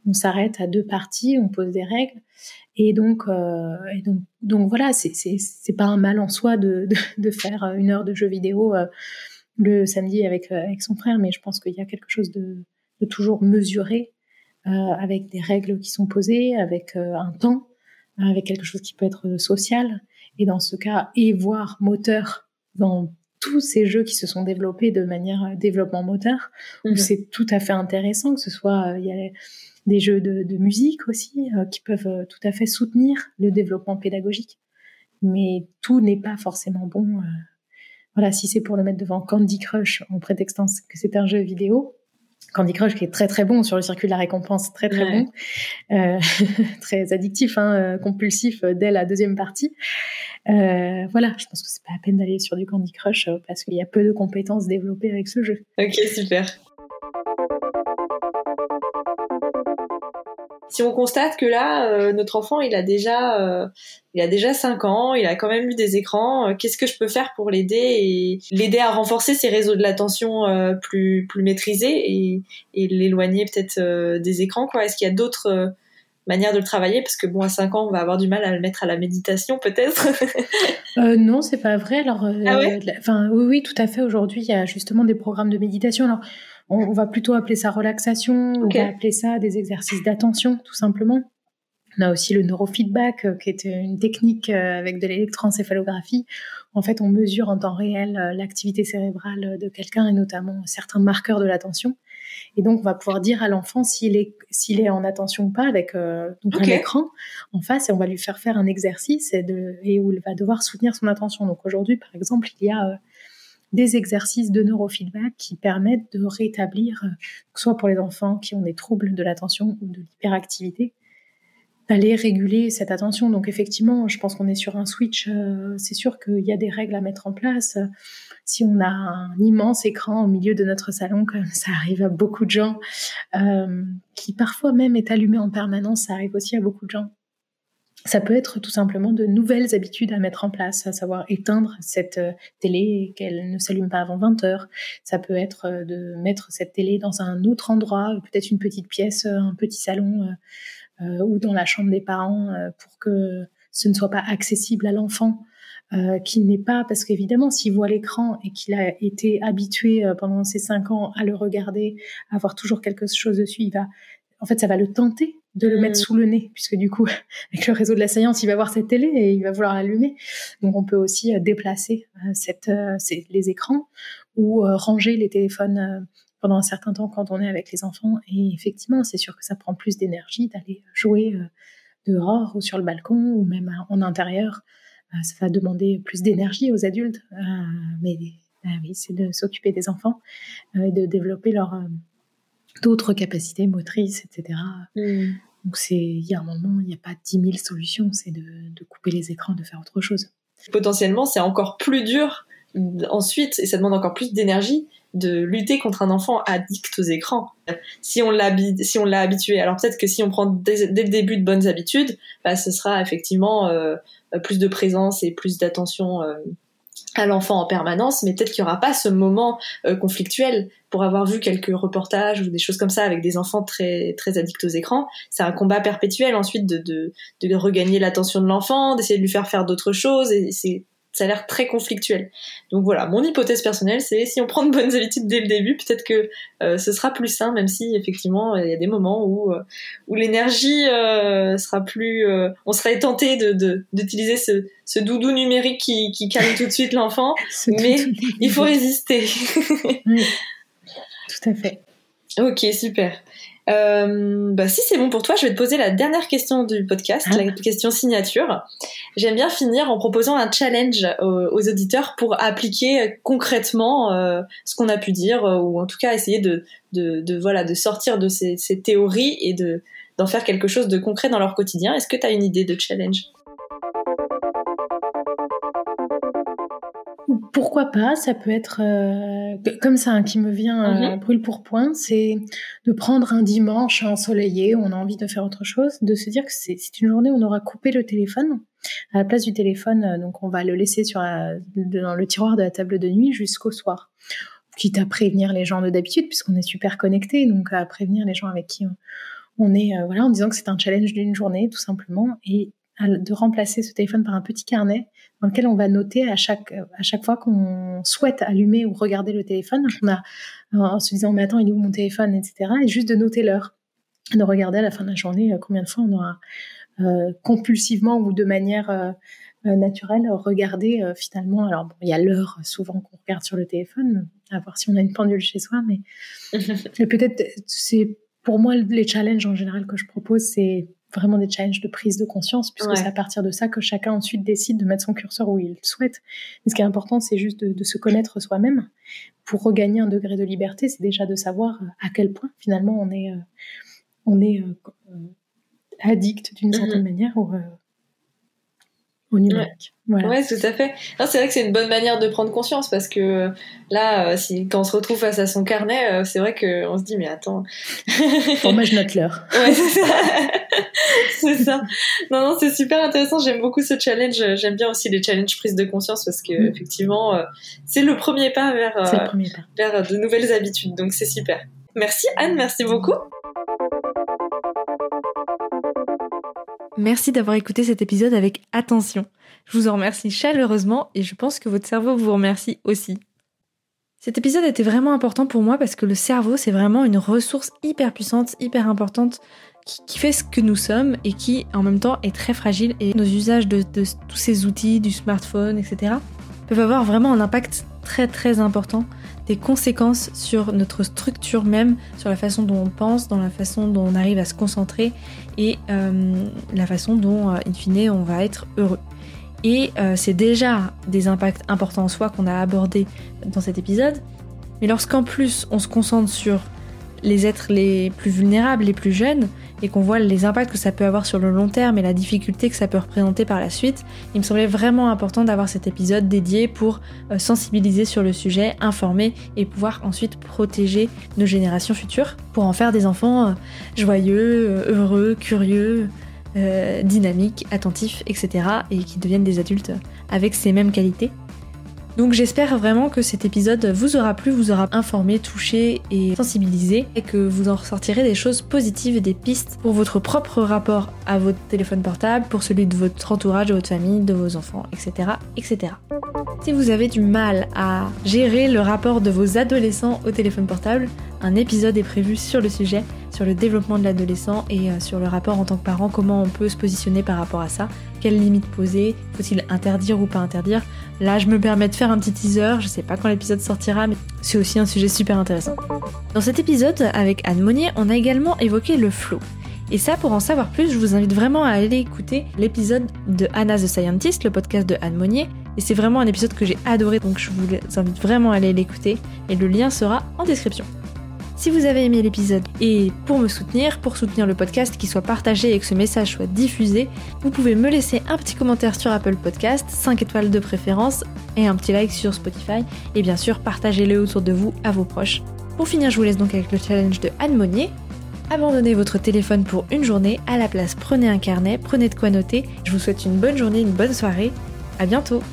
B: on s'arrête à deux parties, on pose des règles, et donc, euh, et donc, donc voilà, c'est pas un mal en soi de, de, de, faire une heure de jeu vidéo euh, le samedi avec euh, avec son frère, mais je pense qu'il y a quelque chose de, de toujours mesuré euh, avec des règles qui sont posées, avec un temps, avec quelque chose qui peut être social, et dans ce cas, et voire moteur dans tous ces jeux qui se sont développés de manière développement moteur, où mhm. c'est tout à fait intéressant que ce soit il y a des jeux de, de musique aussi euh, qui peuvent euh, tout à fait soutenir le développement pédagogique. Mais tout n'est pas forcément bon. Euh. voilà, si c'est pour le mettre devant Candy Crush en prétextant que c'est un jeu vidéo, Candy Crush qui est très très bon sur le circuit de la récompense, très très bon, euh, [laughs] très addictif, hein, compulsif dès la deuxième partie. Euh, voilà, je pense que c'est pas la peine d'aller sur du Candy Crush parce qu'il y a peu de compétences développées avec ce jeu.
C: Ok, super. Si on constate que là, euh, notre enfant, il a déjà, euh, il a déjà 5 ans, il a quand même eu des écrans, euh, qu'est-ce que je peux faire pour l'aider et l'aider à renforcer ses réseaux de l'attention plus, plus maîtrisés et, et l'éloigner peut-être des écrans, quoi? Est-ce qu'il y a d'autres manières de le travailler? Parce que bon à 5 ans on va avoir du mal à le mettre à la méditation peut-être. [laughs]
B: Euh, non c'est pas vrai. Alors ah enfin oui oui tout à fait. Aujourd'hui il y a justement des programmes de méditation. Alors on, va plutôt appeler ça relaxation, on va appeler ça des exercices d'attention, tout simplement. On a aussi le neurofeedback, euh, qui est une technique euh, avec de l'électroencéphalographie. En fait, on mesure en temps réel euh, l'activité cérébrale de quelqu'un et notamment certains marqueurs de l'attention. Et donc, on va pouvoir dire à l'enfant s'il est, s'il est en attention ou pas avec donc un écran en face et on va lui faire faire un exercice et, de, et où il va devoir soutenir son attention. Donc aujourd'hui, par exemple, il y a des exercices de neurofeedback qui permettent de rétablir, euh, soit pour les enfants qui ont des troubles de l'attention ou de l'hyperactivité, d'aller réguler cette attention. Donc effectivement, je pense qu'on est sur un switch. Euh, c'est sûr qu'il y a des règles à mettre en place. Si on a un immense écran au milieu de notre salon, comme ça arrive à beaucoup de gens, euh, qui parfois même est allumé en permanence, ça arrive aussi à beaucoup de gens. Ça peut être tout simplement de nouvelles habitudes à mettre en place, à savoir éteindre cette euh, télé qu'elle ne s'allume pas avant 20 heures. Ça peut être euh, de mettre cette télé dans un autre endroit, peut-être une petite pièce, euh, un petit salon ou dans la chambre des parents pour que ce ne soit pas accessible à l'enfant. Qu'il n'est pas, parce qu'évidemment, s'il voit l'écran et qu'il a été habitué pendant ces cinq ans à le regarder, à avoir toujours quelque chose dessus, il va, en fait, ça va le tenter de le mettre mm. sous le nez, puisque du coup, [laughs] avec le réseau de la science, il va voir cette télé et il va vouloir l'allumer. Donc, on peut aussi euh, déplacer euh, cette, euh, les écrans ou ranger les téléphones pendant un certain temps quand on est avec les enfants. Et effectivement, c'est sûr que ça prend plus d'énergie d'aller jouer dehors ou sur le balcon ou même en intérieur. Ça va demander plus d'énergie aux adultes, mais oui, c'est de s'occuper des enfants et de développer leur d'autres capacités motrices, etc. Mm. Donc c'est, il y a un moment, il n'y a pas 10 000 solutions, c'est de, couper les écrans, de faire autre chose.
C: Potentiellement, c'est encore plus dur ensuite, et ça demande encore plus d'énergie, de lutter contre un enfant addict aux écrans. Si on l'a si on l'a habitué, alors peut-être que si on prend dès, le début de bonnes habitudes, bah, ce sera effectivement euh, plus de présence et plus d'attention euh, à l'enfant en permanence, mais peut-être qu'il n'y aura pas ce moment euh, conflictuel. Pour avoir vu quelques reportages ou des choses comme ça avec des enfants très très addicts aux écrans, c'est un combat perpétuel ensuite de, de, de regagner l'attention de l'enfant, d'essayer de lui faire faire d'autres choses, et c'est ça a l'air très conflictuel. Donc voilà, mon hypothèse personnelle, c'est si on prend de bonnes habitudes dès le début, peut-être que euh, ce sera plus sain, même si effectivement il y a des moments où euh, où l'énergie euh, sera plus, on serait tenté de d'utiliser ce, ce doudou numérique qui, qui calme tout de suite l'enfant, [laughs] mais il faut résister. [laughs]
B: Tout à fait.
C: Ok, super. Euh, bah, si c'est bon pour toi, je vais te poser la dernière question du podcast, ah. la question signature. J'aime bien finir en proposant un challenge aux, auditeurs pour appliquer concrètement euh, ce qu'on a pu dire, euh, ou en tout cas essayer de, de, de voilà, de sortir de ces, ces théories et de d'en faire quelque chose de concret dans leur quotidien. Est-ce que tu as une idée de challenge?
B: Pourquoi pas Ça peut être euh, comme ça hein, qui me vient euh, mhm. brûle pour point, c'est de prendre un dimanche ensoleillé on a envie de faire autre chose, de se dire que c'est une journée où on aura coupé le téléphone. À la place du téléphone, euh, donc on va le laisser sur dans le tiroir de la table de nuit jusqu'au soir. Quitte à prévenir les gens de d'habitude, puisqu'on est super connectés, donc à prévenir les gens avec qui on, est, voilà, en disant que c'est un challenge d'une journée, tout simplement, et de remplacer ce téléphone par un petit carnet dans lequel on va noter à chaque, à chaque fois qu'on souhaite allumer ou regarder le téléphone, on a, en se disant, mais attends, il est où mon téléphone, etc. Et juste de noter l'heure, de regarder à la fin de la journée euh, combien de fois on aura euh, compulsivement ou de manière euh, naturelle regardé finalement. Alors, bon, il y a l'heure souvent qu'on regarde sur le téléphone, à voir si on a une pendule chez soi, mais [laughs] peut-être c'est pour moi les challenges en général que je propose, c'est vraiment des challenges de prise de conscience, puisque c'est à partir de ça que chacun ensuite décide de mettre son curseur où il souhaite. Mais ce qui est important, c'est juste de, se connaître soi-même. Pour regagner un degré de liberté, c'est déjà de savoir à quel point finalement on est, euh, on est euh, addict d'une certaine mm-hmm. manière ou, euh, au numérique.
C: Ouais. Voilà. tout à fait. C'est vrai que c'est une bonne manière de prendre conscience parce que là, euh, si, quand on se retrouve face à son carnet, euh, c'est vrai qu'on se dit, mais attends. [laughs]
B: bon, moi, je note l'heure.
C: Ouais, c'est ça. [laughs] c'est ça. Non, non, c'est super intéressant. J'aime beaucoup ce challenge. J'aime bien aussi les challenges prise de conscience parce que, mm. effectivement, euh, c'est le premier pas vers,
B: le premier pas.
C: vers de nouvelles habitudes. Donc, c'est super. Merci, Anne. Merci beaucoup.
A: Merci d'avoir écouté cet épisode avec attention. Je vous en remercie chaleureusement et je pense que votre cerveau vous remercie aussi. Cet épisode était vraiment important pour moi parce que le cerveau, c'est vraiment une ressource hyper puissante, hyper importante, qui, fait ce que nous sommes et qui, en même temps, est très fragile. Et nos usages de, de tous ces outils, du smartphone, etc., peuvent avoir vraiment un impact très très important des conséquences sur notre structure même, sur la façon dont on pense, dans la façon dont on arrive à se concentrer et euh, la façon dont, euh, in fine, on va être heureux. Et euh, c'est déjà des impacts importants en soi qu'on a abordés dans cet épisode. Mais lorsqu'en plus on se concentre sur les êtres les plus vulnérables, les plus jeunes, et qu'on voit les impacts que ça peut avoir sur le long terme et la difficulté que ça peut représenter par la suite, il me semblait vraiment important d'avoir cet épisode dédié pour euh, sensibiliser sur le sujet, informer et pouvoir ensuite protéger nos générations futures pour en faire des enfants euh, joyeux, euh, heureux, curieux, dynamiques, attentifs, etc. et qui deviennent des adultes avec ces mêmes qualités. Donc j'espère vraiment que cet épisode vous aura plu, vous aura informé, touché et sensibilisé et que vous en ressortirez des choses positives et des pistes pour votre propre rapport à votre téléphone portable, pour celui de votre entourage, de votre famille, de vos enfants, etc. etc. Si vous avez du mal à gérer le rapport de vos adolescents au téléphone portable, un épisode est prévu sur le sujet, sur le développement de l'adolescent et euh, sur le rapport en tant que parent, comment on peut se positionner par rapport à ça, quelles limites poser, faut-il interdire ou pas interdire. Là, je me permets de faire un petit teaser, je sais pas quand l'épisode sortira, mais c'est aussi un sujet super intéressant. Dans cet épisode, avec Anne Monnier, on a également évoqué le flow. Et ça, pour en savoir plus, je vous invite vraiment à aller écouter l'épisode de Anna the Scientist, le podcast de Anne Monnier. Et c'est vraiment un épisode que j'ai adoré, donc je vous invite vraiment à aller l'écouter. Et le lien sera en description. Si vous avez aimé l'épisode et pour me soutenir, pour soutenir le podcast, qu'il soit partagé et que ce message soit diffusé, vous pouvez me laisser un petit commentaire sur Apple Podcast, 5 étoiles de préférence et un petit like sur Spotify. Et bien sûr, partagez-le autour de vous à vos proches. Pour finir, je vous laisse donc avec le challenge de Anne Monnier. Abandonnez votre téléphone pour une journée, à la place prenez un carnet, prenez de quoi noter. Je vous souhaite une bonne journée, une bonne soirée. À bientôt